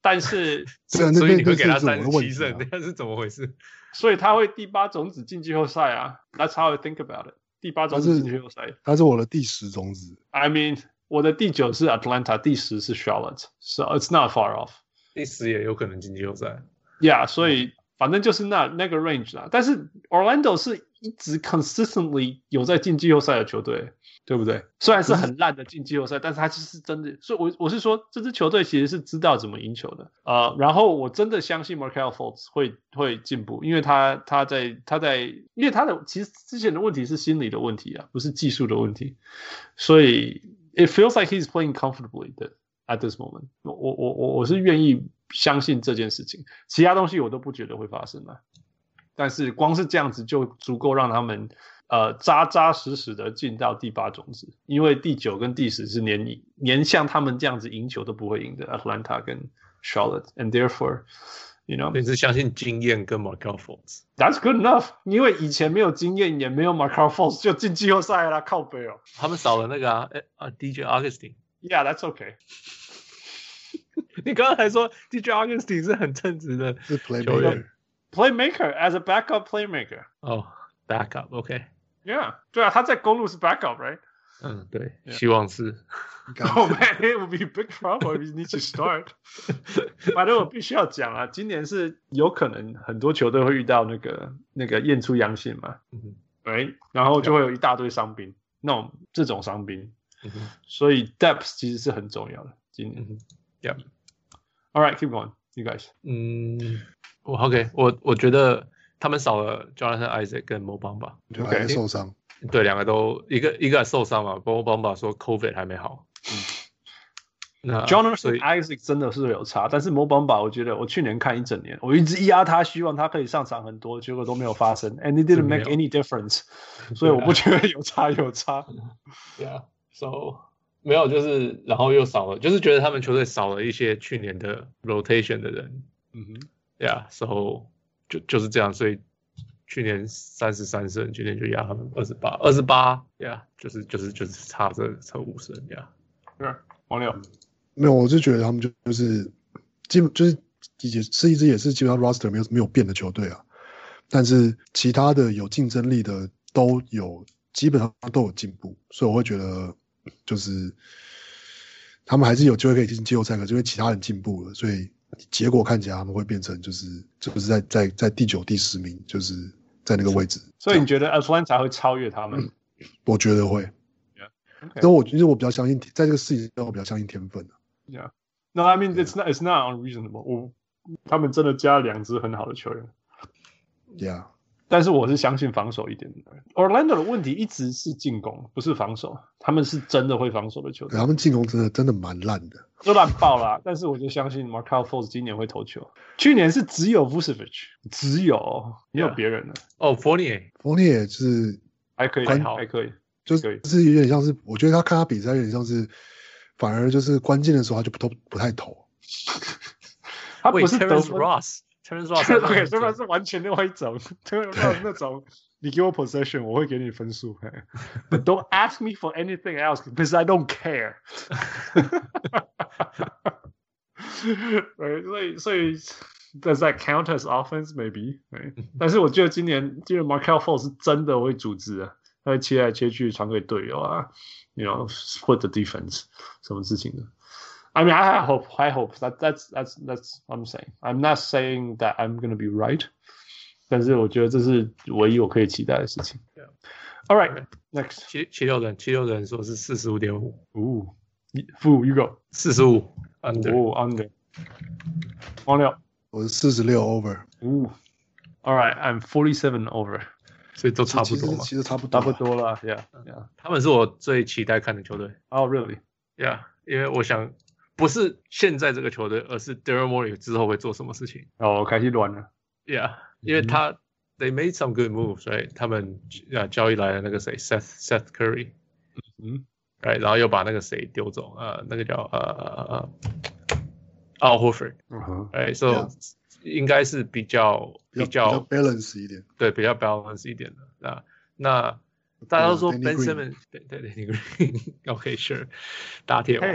但是，所以你会给他三十七胜，那是怎么回事？所以他会第八种子进季后赛啊。That's [LAUGHS] how I think about it。 第八种子进季后赛，他是我的第十种子。I mean，我的第九是 Atlanta，第十是 Charlotte，so it's not far off。第十也有可能进季后赛。Yeah，所以。反正就是那那个 range 啦，但是 Orlando 是一直 consistently 有在进季后赛的球队，对不对？虽然是很烂的进季后赛，但是他其实真的，所以我我是说，这支球队其实是知道怎么赢球的啊、呃。然后我真的相信 Markelle Fultz 会会进步，因为他他在他在，因为他的其实之前的问题是心理的问题啊，不是技术的问题，所以 it feels like he's playing comfortably 的。At this moment，我我我我我是愿意相信这件事情，其他东西我都不觉得会发生啊。但是光是这样子就足够让他们呃扎扎实实的进到第八种子，因为第九跟第十是连连像他们这样子赢球都不会赢的，Atlanta 跟 Charlotte，and therefore，you know，你是相信经验跟 Markelle Fultz？That's good enough，因为以前没有经验也没有 Markelle Fultz 就进季后赛啦，靠北哦。他们少了那个啊，哎啊 DJ Augustin。Yeah, that's [LAUGHS] okay. 你刚刚还说 DJ Augustin 是很称职的球员，playmaker as a backup playmaker。哦、oh,，backup，OK。 Yeah，对啊，他在公路是 backup，right？嗯，对，yeah. 希望是。 [LAUGHS] Oh man, it would be big trouble if you need to start。反正我必须要讲啊，今年是有可能很多球队会遇到那个那个验出阳性嘛，嗯、right? 然后就会有一大堆伤兵，那种这种伤兵。所以 [LAUGHS] depth 其实是很重要的。今年，Yeah，All right，keep going，you guys。嗯，我 OK，我我觉得 他们少了 Jonathan Isaac 跟 Mo Bamba 吧，OK，受伤。对，两个都一个一个受伤嘛，Mo Bamba 说 COVID 还没好。嗯，那 Jonathan Isaac 真的是有差，但是 Mo Bamba 我觉得我去年看一整年，我一直压他，希望他可以上场很多，结果都没有发生，and it didn't make any difference，所以我不觉得有差有差。[LAUGHS] Yeah。So 没有，就是然后又少了，就是觉得他们球队少了一些去年的 rotation 的人。嗯哼，Yeah，So 就就是这样，所以去年三十三胜，今年就压他们二十八，二十八，Yeah，就是就是就是差这差五胜，Yeah。是，王六，没有，我就觉得他们就就是基本就是也是一支也是基本上 roster 没有没有变的球队啊，但是其他的有竞争力的都有基本上都有进步，所以我会觉得。就是他们还是有机会可以进季后赛，可是因为其他人进步了，所以结果看起来他们会变成就是就是在在在第九、第十名，就是在那个位置。所以你觉得 Atlanta 会超越他们？嗯、我觉得会。Okay. 但我其实我比较相信，在这个事情上我比较相信天分的 Yeah. No, I mean it's not it's not unreasonable. 我他们真的加了两支很好的球员。Yeah. 但是我是相信防守一点的。Orlando 的问题一直是进攻，不是防守。他们是真的会防守的球队。他们进攻真的真的蛮烂的，都烂爆了。[LAUGHS] 但是我就相信 Markelle Fultz 今年会投球。去年是只有 Vucevic，只有没有别人了。哦，Fournier，Fournier 是还可以，还好，还可以，就是是有点像是，我觉得他看他比赛有点像是，反而就是关键的时候他就不投，不太投。他不是得分。Terrence Ross，OK，这边是完全另外一种，Terrence Ross 那种，你给我 possession，我会给你分数。But don't ask me for anything else because I don't care。所以所以 Does that count as offense? Maybe。但是我觉得今年，今年 Markelle Fultz 是真的会组织啊，他会切来切去传给队友啊，You know, split the defense，什么事情的。I mean, I hope, I hope that that's that's that's what I'm saying. I'm not saying that I'm going to be right. 但是我觉得这是唯一我可以期待的事情。Yeah. All right, next. 七七六人，七六人说是四十五点五。哦，负 you go 四十五 under。哦，under。王六，我是四十六 over。哦，All right, I'm forty seven over。所以都差不多嘛。其实差不多，差不多了。Yeah, yeah. 他们是我最期待看的球队。Oh, really? Yeah，因为我想。 不是现在这个球队，而是 Daryl Morey 之后会做什么事情。哦，开始乱了。Yeah，因为他、嗯、they made some good moves，所以他们啊交易来了那个谁 Seth Seth Curry，嗯，哎，然后又把那个谁丢走，呃，那个叫呃呃 Al Horford，嗯哼，哎，所以应该是比较比较 balance 一点，对，比较 balance 一点的啊，那。大家都说 Ben Simmons，对对对，Danny Green，OK，Sure，打铁王。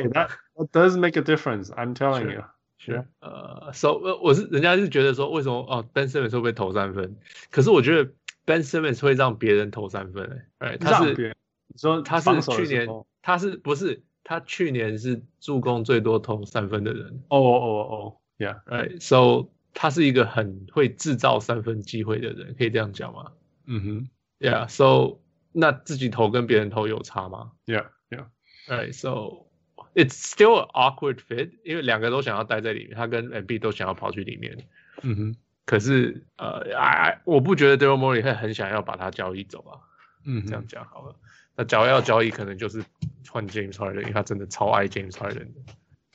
Hey, that does make a difference. I'm telling you. Sure. 呃，So，我是人家是觉得说，为什么哦，Ben Simmons 会不会投三分？可是我觉得 Ben Simmons 会让别人投三分，哎，他是，你说他是去年，他是不是他去年是助攻最多投三分的人？哦哦哦哦，Yeah，Right，So，他是一个很会制造三分机会的人，可以这样讲吗？嗯哼，Yeah，So。那自己投跟别人投有差吗？Yeah, yeah. Right, so It's still an awkward fit，因为两个都想要待在里面，他跟 Embiid 都想要跑去里面。嗯哼。可是呃，，I，我不觉得 Daryl Morey 会很想要把他交易走啊。嗯，这样讲好了。那假如要交易，可能就是换 James Harden，因为他真的超爱 James Harden 的。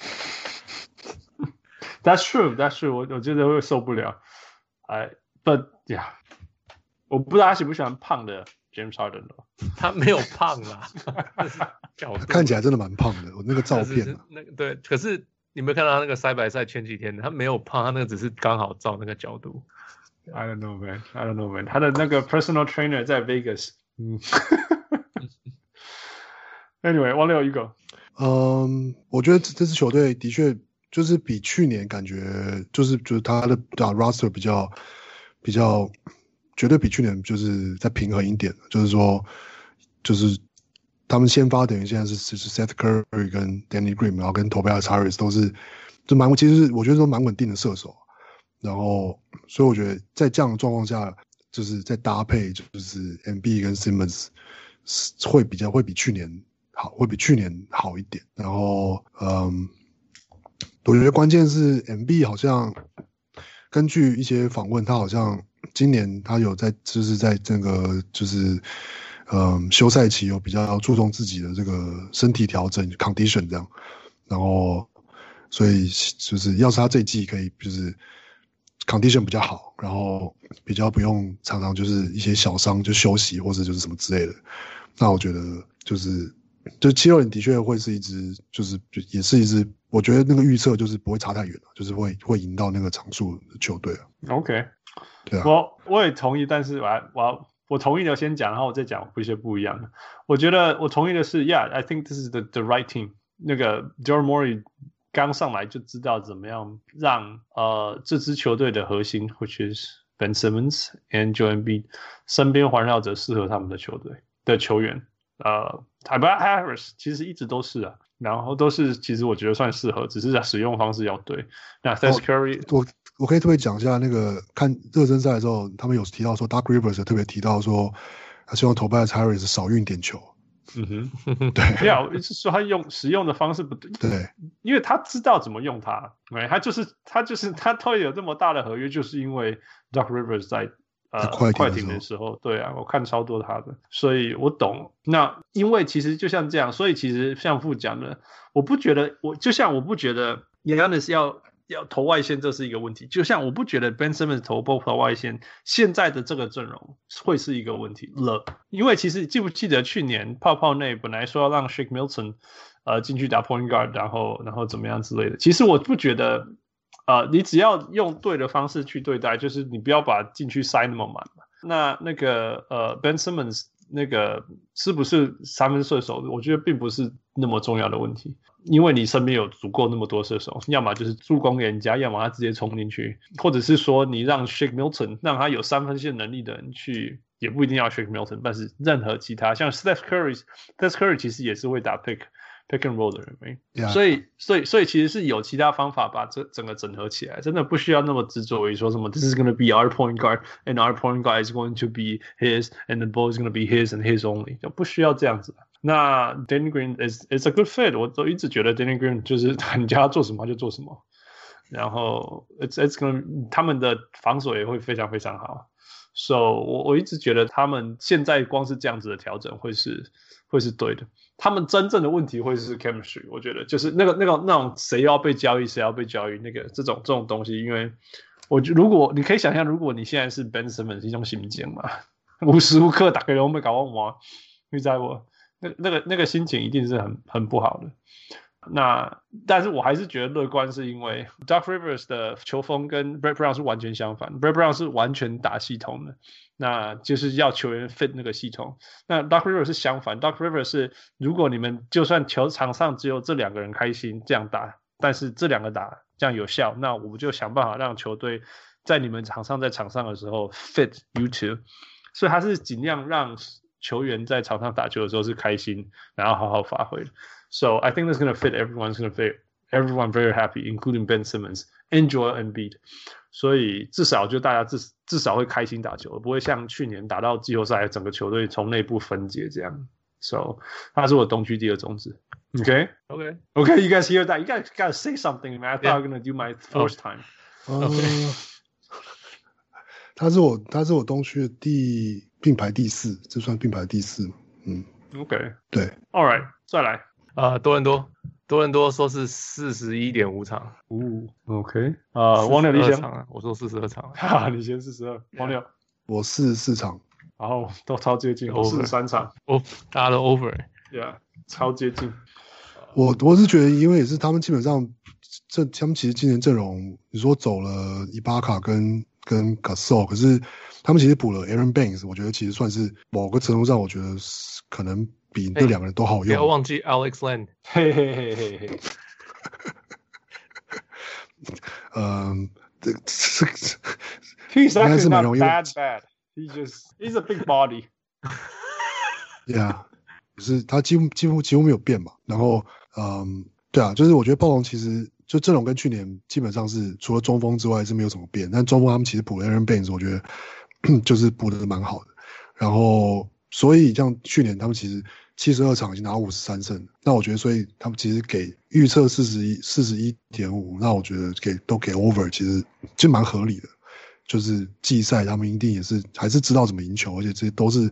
[LAUGHS] That's true, that's true 我。我我觉得会受不了。哎，But yeah，我不知道他喜不喜欢胖的。James Harden [LAUGHS] 他没有胖啦，[LAUGHS] 看起来真的蛮胖的。我那个照片、啊，那个对，可是你没有看到他那个赛白赛前几天的，他没有胖，他那个只是刚好照那个角度。I don't know man, I don't know man。他的那个 personal trainer 在 Vegas。嗯。[LAUGHS] Anyway，王六一个。嗯，我觉得这支球队的确就是比去年感觉就是就是他的打 roster 比较比较。绝对比去年就是再平衡一点，就是说，就是他们先发等于现在是是 Seth Curry 跟 Danny Green，然后跟 Tobias Harris 都是就蛮，其实我觉得都蛮稳定的射手。然后，所以我觉得在这样的状况下，就是在搭配，就是 mb 跟 Simmons 会比较会比去年好，会比去年好一点。然后，嗯，我觉得关键是 mb 好像根据一些访问，他好像。今年他有在，就是在这个就是，嗯，休赛期有比较注重自己的这个身体调整 condition 这样，然后所以就是要是他这一季可以就是 condition 比较好，然后比较不用常常就是一些小伤就休息或者就是什么之类的，那我觉得就是就七六人的确会是一支就是就也是一支，我觉得那个预测就是不会差太远了，就是会会赢到那个场数球队。OK。对啊，我我也同意，但是我我我同意的先讲，然后我再讲一些不一样的。我觉得我同意的是，Yeah，I think this is the the right team。那个 Daryl Morey 刚上来就知道怎么样让呃这支球队的核心，which is Ben Simmons and Joel Embiid 身边环绕着适合他们的球队的球员。呃，Tobias Harris 其实一直都是啊，然后都是其实我觉得算适合，只是使用方式要对。那 Seth Curry 我可以特别讲一下那个看热身赛的时候，他们有提到说，Doc Rivers 特别提到说，他希望 Tobias Harris 少运点球。嗯哼，对，没有，是说他用使用的方式不对。对，因为他知道怎么用它。对，他就是他就是他会有这么大的合约，就是因为 Doc Rivers 在呃快艇的时候，对啊，我看超多他的，所以我懂。那因为其实就像这样，所以其实像副讲的，我不觉得我就像我不觉得 Giannis 要。要投外线，这是一个问题。就像我不觉得 Ben Simmons 投不投外线，现在的这个阵容会是一个问题了。因为其实记不记得去年泡泡内本来说要让 Shake Milton，呃进去打 Point Guard，然后然后怎么样之类的。其实我不觉得，呃，你只要用对的方式去对待，就是你不要把禁区塞那么满。那那个呃 Ben Simmons 那个是不是三分射手？我觉得并不是那么重要的问题。因为你身边有足够那么多射手，要么就是助攻给人家，要么他直接冲进去，或者是说你让 Shake Milton 让他有三分线能力的人去，也不一定要 Shake Milton，但是任何其他像 Steph Curry，Steph Curry 其实也是会打 pick pick and roll 的人.所以所以所以其实是有其他方法把这整个整合起来，真的不需要那么执着于说什么 This is going to be our point guard and our point guard is going to be his and the ball is going to be his and his only，就不需要这样子。那 Danny Green is is a good fit，我都一直觉得 Danny Green 就是 [LAUGHS] 你叫他做什么他就做什么，然后 it's it's gonna 他们的防守也会非常非常好，So 我我一直觉得他们现在光是这样子的调整会是会是对的。他们真正的问题会是 chemistry，我觉得就是那个那个那种谁要被交易谁要被交易那个这种这种东西，因为我觉如果你可以想象，如果你现在是 Ben Simmons 一种心境嘛，无时无刻打开都没搞忘我，你知道不？那那个那个心情一定是很很不好的。那但是我还是觉得乐观，是因为 Doc Rivers 的球风跟 Brett Brown 是完全相反，Brett Brown 是完全打系统的，那就是要球员 fit 那个系统。那 Doc Rivers 是相反，Doc Rivers 是如果你们就算球场上只有这两个人开心这样打，但是这两个打这样有效，那我们就想办法让球队在你们场上在场上的时候 fit you two，所以他是尽量让球员在场上打球的时候是开心，然后好好发挥。So I think that's going to fit everyone's going to fit everyone very happy, including Ben Simmons, enjoy and beat. 所以至少就大家至至少会开心打球，不会像去年打到季后赛，整个球队从内部分解这样。So 他是我东区第二种子。Okay, okay, okay. You guys hear that? You guys gotta say something, man. I thought I was gonna do my first time. Okay. 他是我他是我东区的第并排第四，这算并排第四。嗯。Okay. 对。All right. 再来。啊，多伦多，多伦多说是四十一点五场，哦，OK，啊，王六你先，我说四十二场，哈，你先四十二，王六，我四十四场，然后都超接近，我四十三场，哦，大家都 over，Yeah，超接近，我我是觉得，因为也是他们基本上，这他们其实今年阵容，你说走了伊巴卡跟跟 Gasol，可是他们其实补了 Aaron Banks，我觉得其实算是某个程度上，我觉得可能。比那两个人都好用。不要忘记 Alex Len。嘿嘿嘿嘿嘿。[LAUGHS] 嗯，这 [LAUGHS] 这这应该是蛮容易。Bad bad. He just he's a big body. [LAUGHS] Yeah，就是他几乎几乎几乎没有变嘛。然后，嗯，对啊，就是我觉得暴龙其实就阵容跟去年基本上是除了中锋之外是没有什么变。但中锋他们其实补了 Aaron Baines，我觉得 [CLEARS THROAT] 就是补的蛮好的。然后，所以像去年他们其实。七十二场已经拿五十三胜，那我觉得，所以他们其实给预测四十一四十一点五，那我觉得给都给 over，其实就蛮合理的。就是季赛他们一定也是还是知道怎么赢球，而且这些都是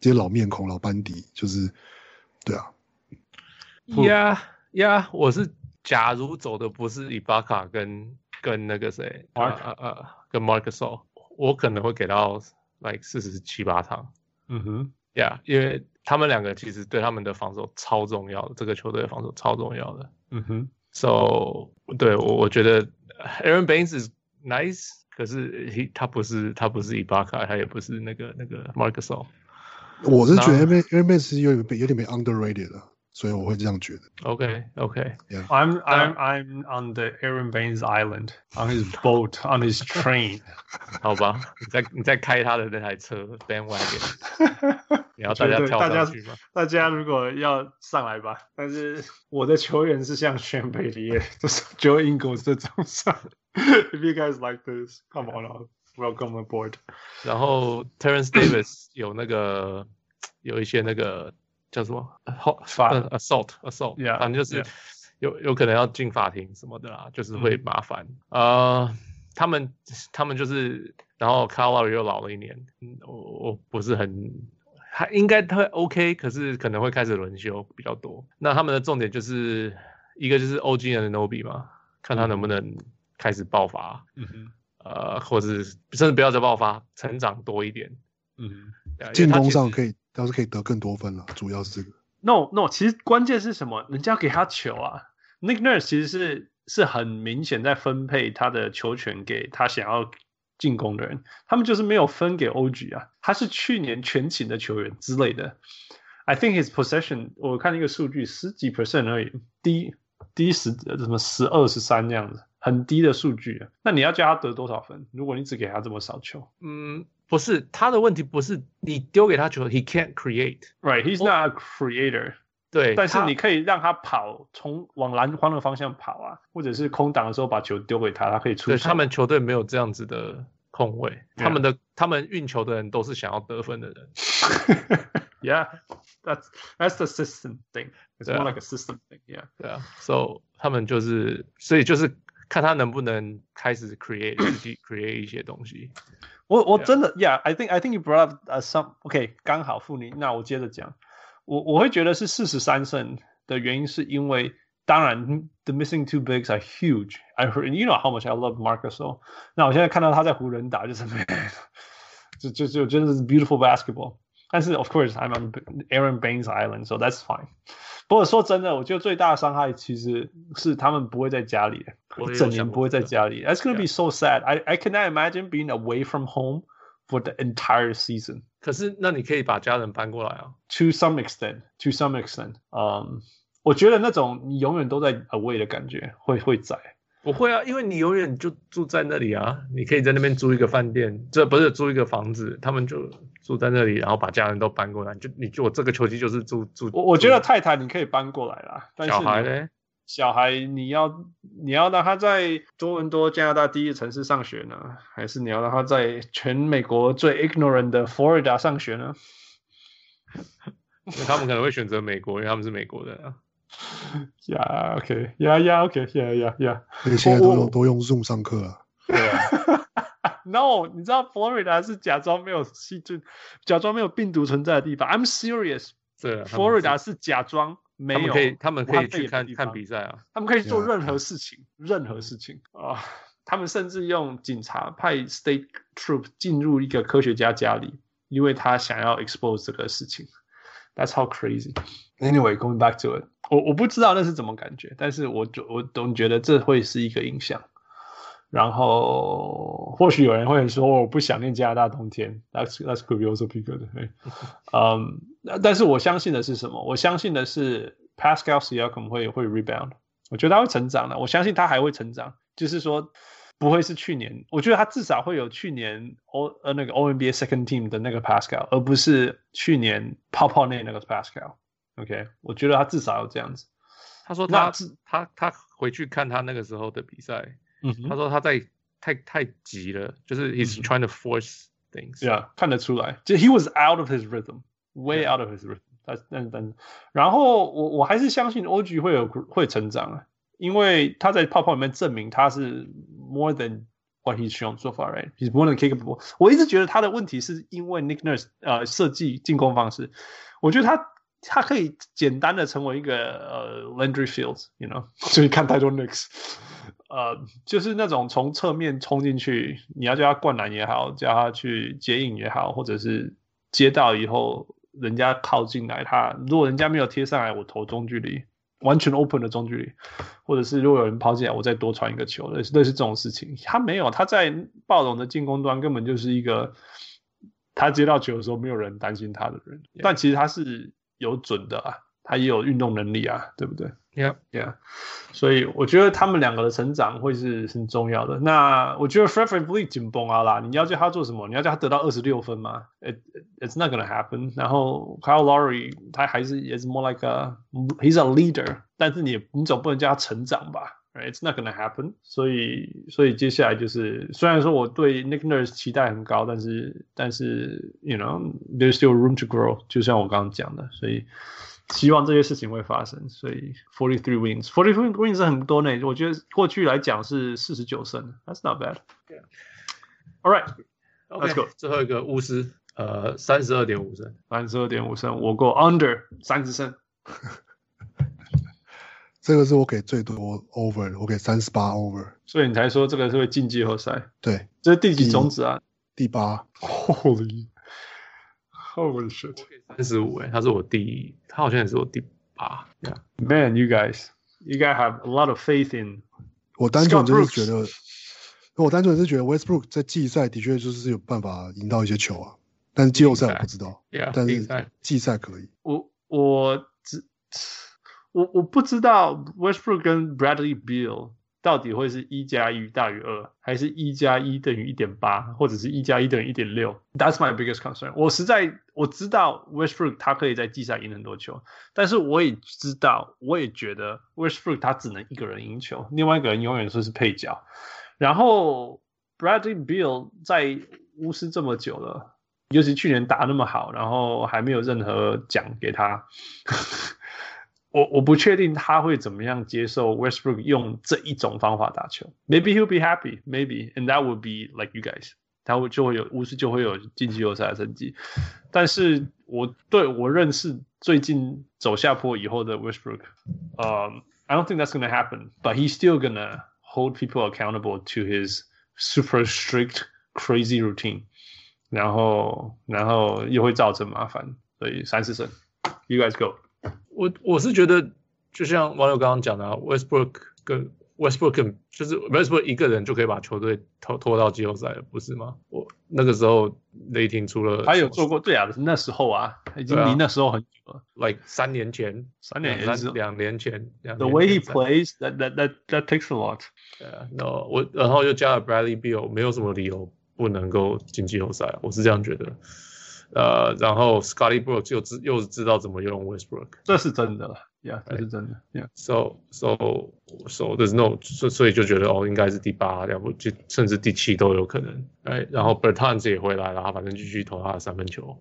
这些老面孔、老班底，就是对啊。呀呀，我是假如走的不是伊巴卡跟跟那个谁啊啊啊跟 Marc Gasol，我可能会给到 like 四十七八场。嗯哼，呀，因为。他们两个其实对他们的防守超重要的，这个球队的防守超重要的。嗯哼，So 对我我觉得 Aaron Baines is nice，可是 he 他不是他不是伊巴卡，他也不是那个那个 Marc Gasol。我是觉得 Aaron Baines 有点被有点被 underrated 了。所以我会这样觉得。OK OK，Yeah。I'm I'm I'm on the Aaron Baines Island, on his boat, on his train。[LAUGHS] 好吧，你在你在开他的那台车 bandwagon。你要大家跳上去吗？大家如果要上来吧，但是我的球员是像宣贝利耶，就是 [LAUGHS] [LAUGHS] Joe Ingles 这种上。If you guys like this, come on, welcome aboard。然后 Terence Davis 有那个有一些那个。 叫什么？好，法 assault，assault，反正就是有有可能要进法庭什么的啦，就是会麻烦。呃，他们他们就是，然后 Lowry 又老了一年，我我不是很，还应该他会 OK，可是可能会开始轮休比较多。那他们的重点就是一个就是 OG Anunoby 嘛，看他能不能开始爆发，嗯哼，呃，或是甚至不要再爆发，成长多一点，嗯，进攻上可以。倒是可以得更多分了，主要是这个。No No，其实关键是什么？人家给他球啊。Nick Nurse 其实是是很明显在分配他的球权给他想要进攻的人，他们就是没有分给 OG 啊。他是去年全勤的球员之类的。I think his possession，我看一个数据十几 percent 而已，低低十什么十二十三这样子，很低的数据啊。那你要叫他得多少分？如果你只给他这么少球，嗯。不是他的问题，不是你丢给他球，he can't create。Right，he's not a creator。对，但是你可以让他跑，从往篮筐的方向跑啊，或者是空档的时候把球丢给他，他可以出。对，他们球队没有这样子的控卫，他们的他们运球的人都是想要得分的人。[LAUGHS] Yeah，that's that's the system thing. It's more like a system thing. Yeah，对啊，so 他们就是，所以就是看他能不能开始 create [COUGHS] 自己 create 一些东西。我我真的，Yeah，I think I think you brought up some OK，刚好妇女，那我接着讲，我我会觉得是四十三胜的原因是因为，当然 the missing two bigs are huge。I heard you know how much I love Marc Gasol。那我现在看到他在湖人打，就是就就就真的是 beautiful [LAUGHS] basketball。但是 of course I'm on Aaron Baines Island，so that's fine。 不过说真的，我觉得最大的伤害其实是他们不会在家里，整年不会在家里。That's gonna be so sad. I I cannot imagine being away from home for the entire season. 可是那你可以把家人搬过来啊。To some extent, to some extent. 嗯，我觉得那种你永远都在 away 的感觉会会在。不会啊，因为你永远就住在那里啊，你可以在那边租一个饭店，这不是租一个房子，他们就住在那里，然后把家人都搬过来，就你就我这个球季就是住住。我我觉得太太你可以搬过来啦，但是小孩呢？小孩你要你要让他在多伦多加拿大第一城市上学呢，还是你要让他在全美国最 ignorant 的佛罗里达上学呢？[LAUGHS] 他们可能会选择美国，因为他们是美国人啊。[LAUGHS] 呀，OK，呀呀，OK，呀呀呀，而且现在都用都用 Zoom 上课啊。对啊。No，你知道佛罗里达是假装没有细菌、假装没有病毒存在的地方。I'm serious。对，佛罗里达是假装没有。他们可以，他们可以去看看比赛啊。他们可以做任何事情，任何事情啊。他们甚至用警察派 State Troop 进入一个科学家家里，因为他想要 expose 这个事情。That's how crazy. Anyway, going back to it，我我不知道那是怎么感觉，但是我就我总觉得这会是一个影响。然后或许有人会说我不想念加拿大冬天，That's That's could be also be good。嗯，但是我相信的是什么？我相信的是 Pascal Siakam 会会 rebound，我觉得他会成长的，我相信他还会成长，就是说。不会是去年，我觉得他至少会有去年 O 呃那个 O N B A Second Team 的那个 Pascal，而不是去年泡泡内那个 Pascal。OK，我觉得他至少要这样子。他说他他他回去看他那个时候的比赛，嗯，他说他在太太急了，就是 he's trying to force things。Yeah，看得出来，就 he was out of his rhythm，way out of his rhythm。但但但，然后我我还是相信 OG 会有会成长啊。因为他在泡泡里面证明他是 more than what he's shown so far, right? He's more than capable. 我一直觉得他的问题是因为 Nick Nurse 呃设计进攻方式，我觉得他他可以简单的成为一个呃 Landry Fields，you know，[LAUGHS] 所以看太多 Knicks，呃，就是那种从侧面冲进去，你要叫他灌篮也好，叫他去接应也好，或者是接到以后人家靠近来，他如果人家没有贴上来，我投中距离。完全 open 的中距离，或者是如果有人抛进来，我再多传一个球，类似类似这种事情，他没有，他在暴龙的进攻端根本就是一个，他接到球的时候没有人担心他的人.但其实他是有准的啊，他也有运动能力啊，对不对？Yeah, yeah. 所以我觉得他们两个的成长会是很重要的。那我觉得 Fred VanVleet 紧绷啊啦，你要叫他做什么？你要叫他得到二十六分吗？It it's not gonna happen。然后 Kyle Lowry 他还是 is more like a he's a leader，但是你你总不能叫他成长吧？Right? It's not gonna happen。所以所以接下来就是，虽然说我对 Nick Nurse 期待很高，但是但是 you know there's still room to grow，就像我刚刚讲的，所以。希望这些事情会发生，所以 forty three wins，forty three wins 是很多呢。我觉得过去来讲是四十九胜，That's not bad。All right，Let's go。最后一个巫师，呃，三十二点五胜，三十二点五胜，我过 under 三十胜。[LAUGHS] 这个是我给最多 over，我给三十八 over。所以你才说这个是会进季后赛？对，这是第几种子啊？第八。Holy。Holy shit！三十五哎，他是我第一，他好像也是我第八。Yeah. Man, you guys, you guys have a lot of faith in。我单纯就是觉得，我单纯是觉得 Westbrook 在季赛的确就是有办法赢到一些球啊，但是季后赛我不知道。Yeah, 但是季赛可以。我我只我我不知道 Westbrook 跟 Bradley Beal。到底会是一加一大于二，还是一加一等于一点八，或者是一加一等于一点六？That's my biggest concern。我实在我知道 Westbrook 他可以在季赛赢很多球，但是我也知道，我也觉得 Westbrook 他只能一个人赢球，另外一个人永远说是配角。然后 Bradley Beal 在巫师这么久了，尤其去年打那么好，然后还没有任何奖给他。我我不确定他会怎么样接受 Westbrook 用这一种方法打球。Maybe he'll be happy, maybe, and that would be like you guys. 他会就会有巫师就会有进季后赛的成绩。但是我对我认识最近走下坡以后的 Westbrook，呃、um,，I don't think that's gonna happen. But he's still gonna hold people accountable to his super strict, crazy routine. 然后然后又会造成麻烦，所以三四胜。You guys go。 我我是觉得，就像网友刚刚讲的啊，Westbrook 跟 Westbrook 就是 Westbrook 一个人就可以把球队拖拖到季后赛了，不是吗？我那个时候雷霆出了，他有做过对啊，那时候啊，已经离那时候很久了，like 三年前，三年前两两年前。The way he plays, that that that that takes a lot. 对啊，no，我然后又加了 Bradley Beal，没有什么理由不能够进季后赛，我是这样觉得。呃，然后 Scotty Brooks 又知又知道怎么用 Westbrook，这是真的了，Yeah，这是真的，Yeah，So So So there's no，所所以就觉得哦，应该是第八，要不就甚至第七都有可能，哎，然后 Bertans 也回来了，他反正继续投他的三分球，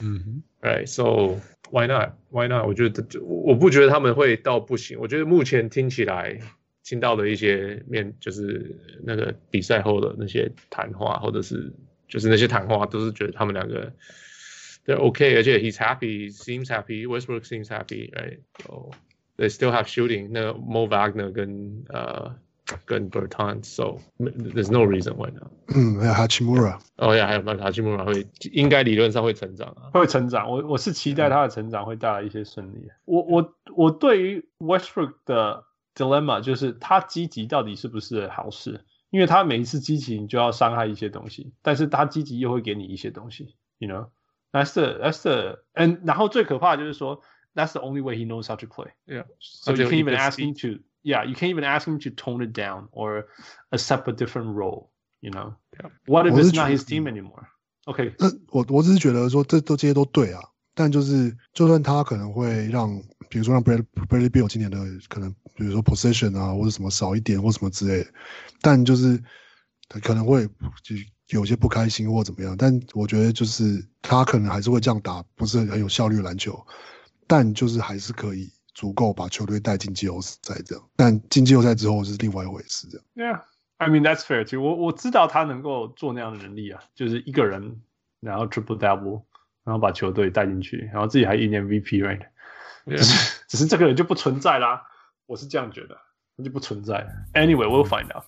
嗯哼，哎，So Why not？Why not？我觉得我不觉得他们会到不行，我觉得目前听起来听到的一些面就是那个比赛后的那些谈话，或者是。就是那些谈话都是觉得他们两个，they're okay，而且 he's happy，seems happy，Westbrook seems happy，right？So they still have shooting。那 Mo Wagner 跟呃跟 Bertans，so there's no reason why not。嗯，还有 Hachimura。哦呀，还有那 Hachimura 会应该理论上会成长啊，会成长。我我是期待他的成长会带来一些胜利。我我我对于 Westbrook 的 dilemma 就是他积极到底是不是好事？因为他每一次积极，你就要伤害一些东西，但是他积极又会给你一些东西，you know，that's the that's the and 然后最可怕的就是说，that's the only way he knows how to play，yeah，so you can't even ask him to，yeah，you can't even ask him to tone it down or accept a different role，you know，what if it's not his team anymore？OK，那我我只是觉得说，这都这些都对啊。但就是，就算他可能会让，比如说让 Brad Bradley Beal 今年的可能，比如说 possession 啊，或者什么少一点，或什么之类的，但就是他可能会就有些不开心或怎么样。但我觉得就是他可能还是会这样打，不是很有效率篮球，但就是还是可以足够把球队带进季后赛这样。但进季后赛之后是另外一回事这样。Yeah，I mean that's fair too。我我知道他能够做那样的能力啊，就是一个人然后 triple double。然后把球队带进去然后自己还一年 vpright 只是只是这个人就不存在啦我是这样觉得那就不存在。Anyway we'll find out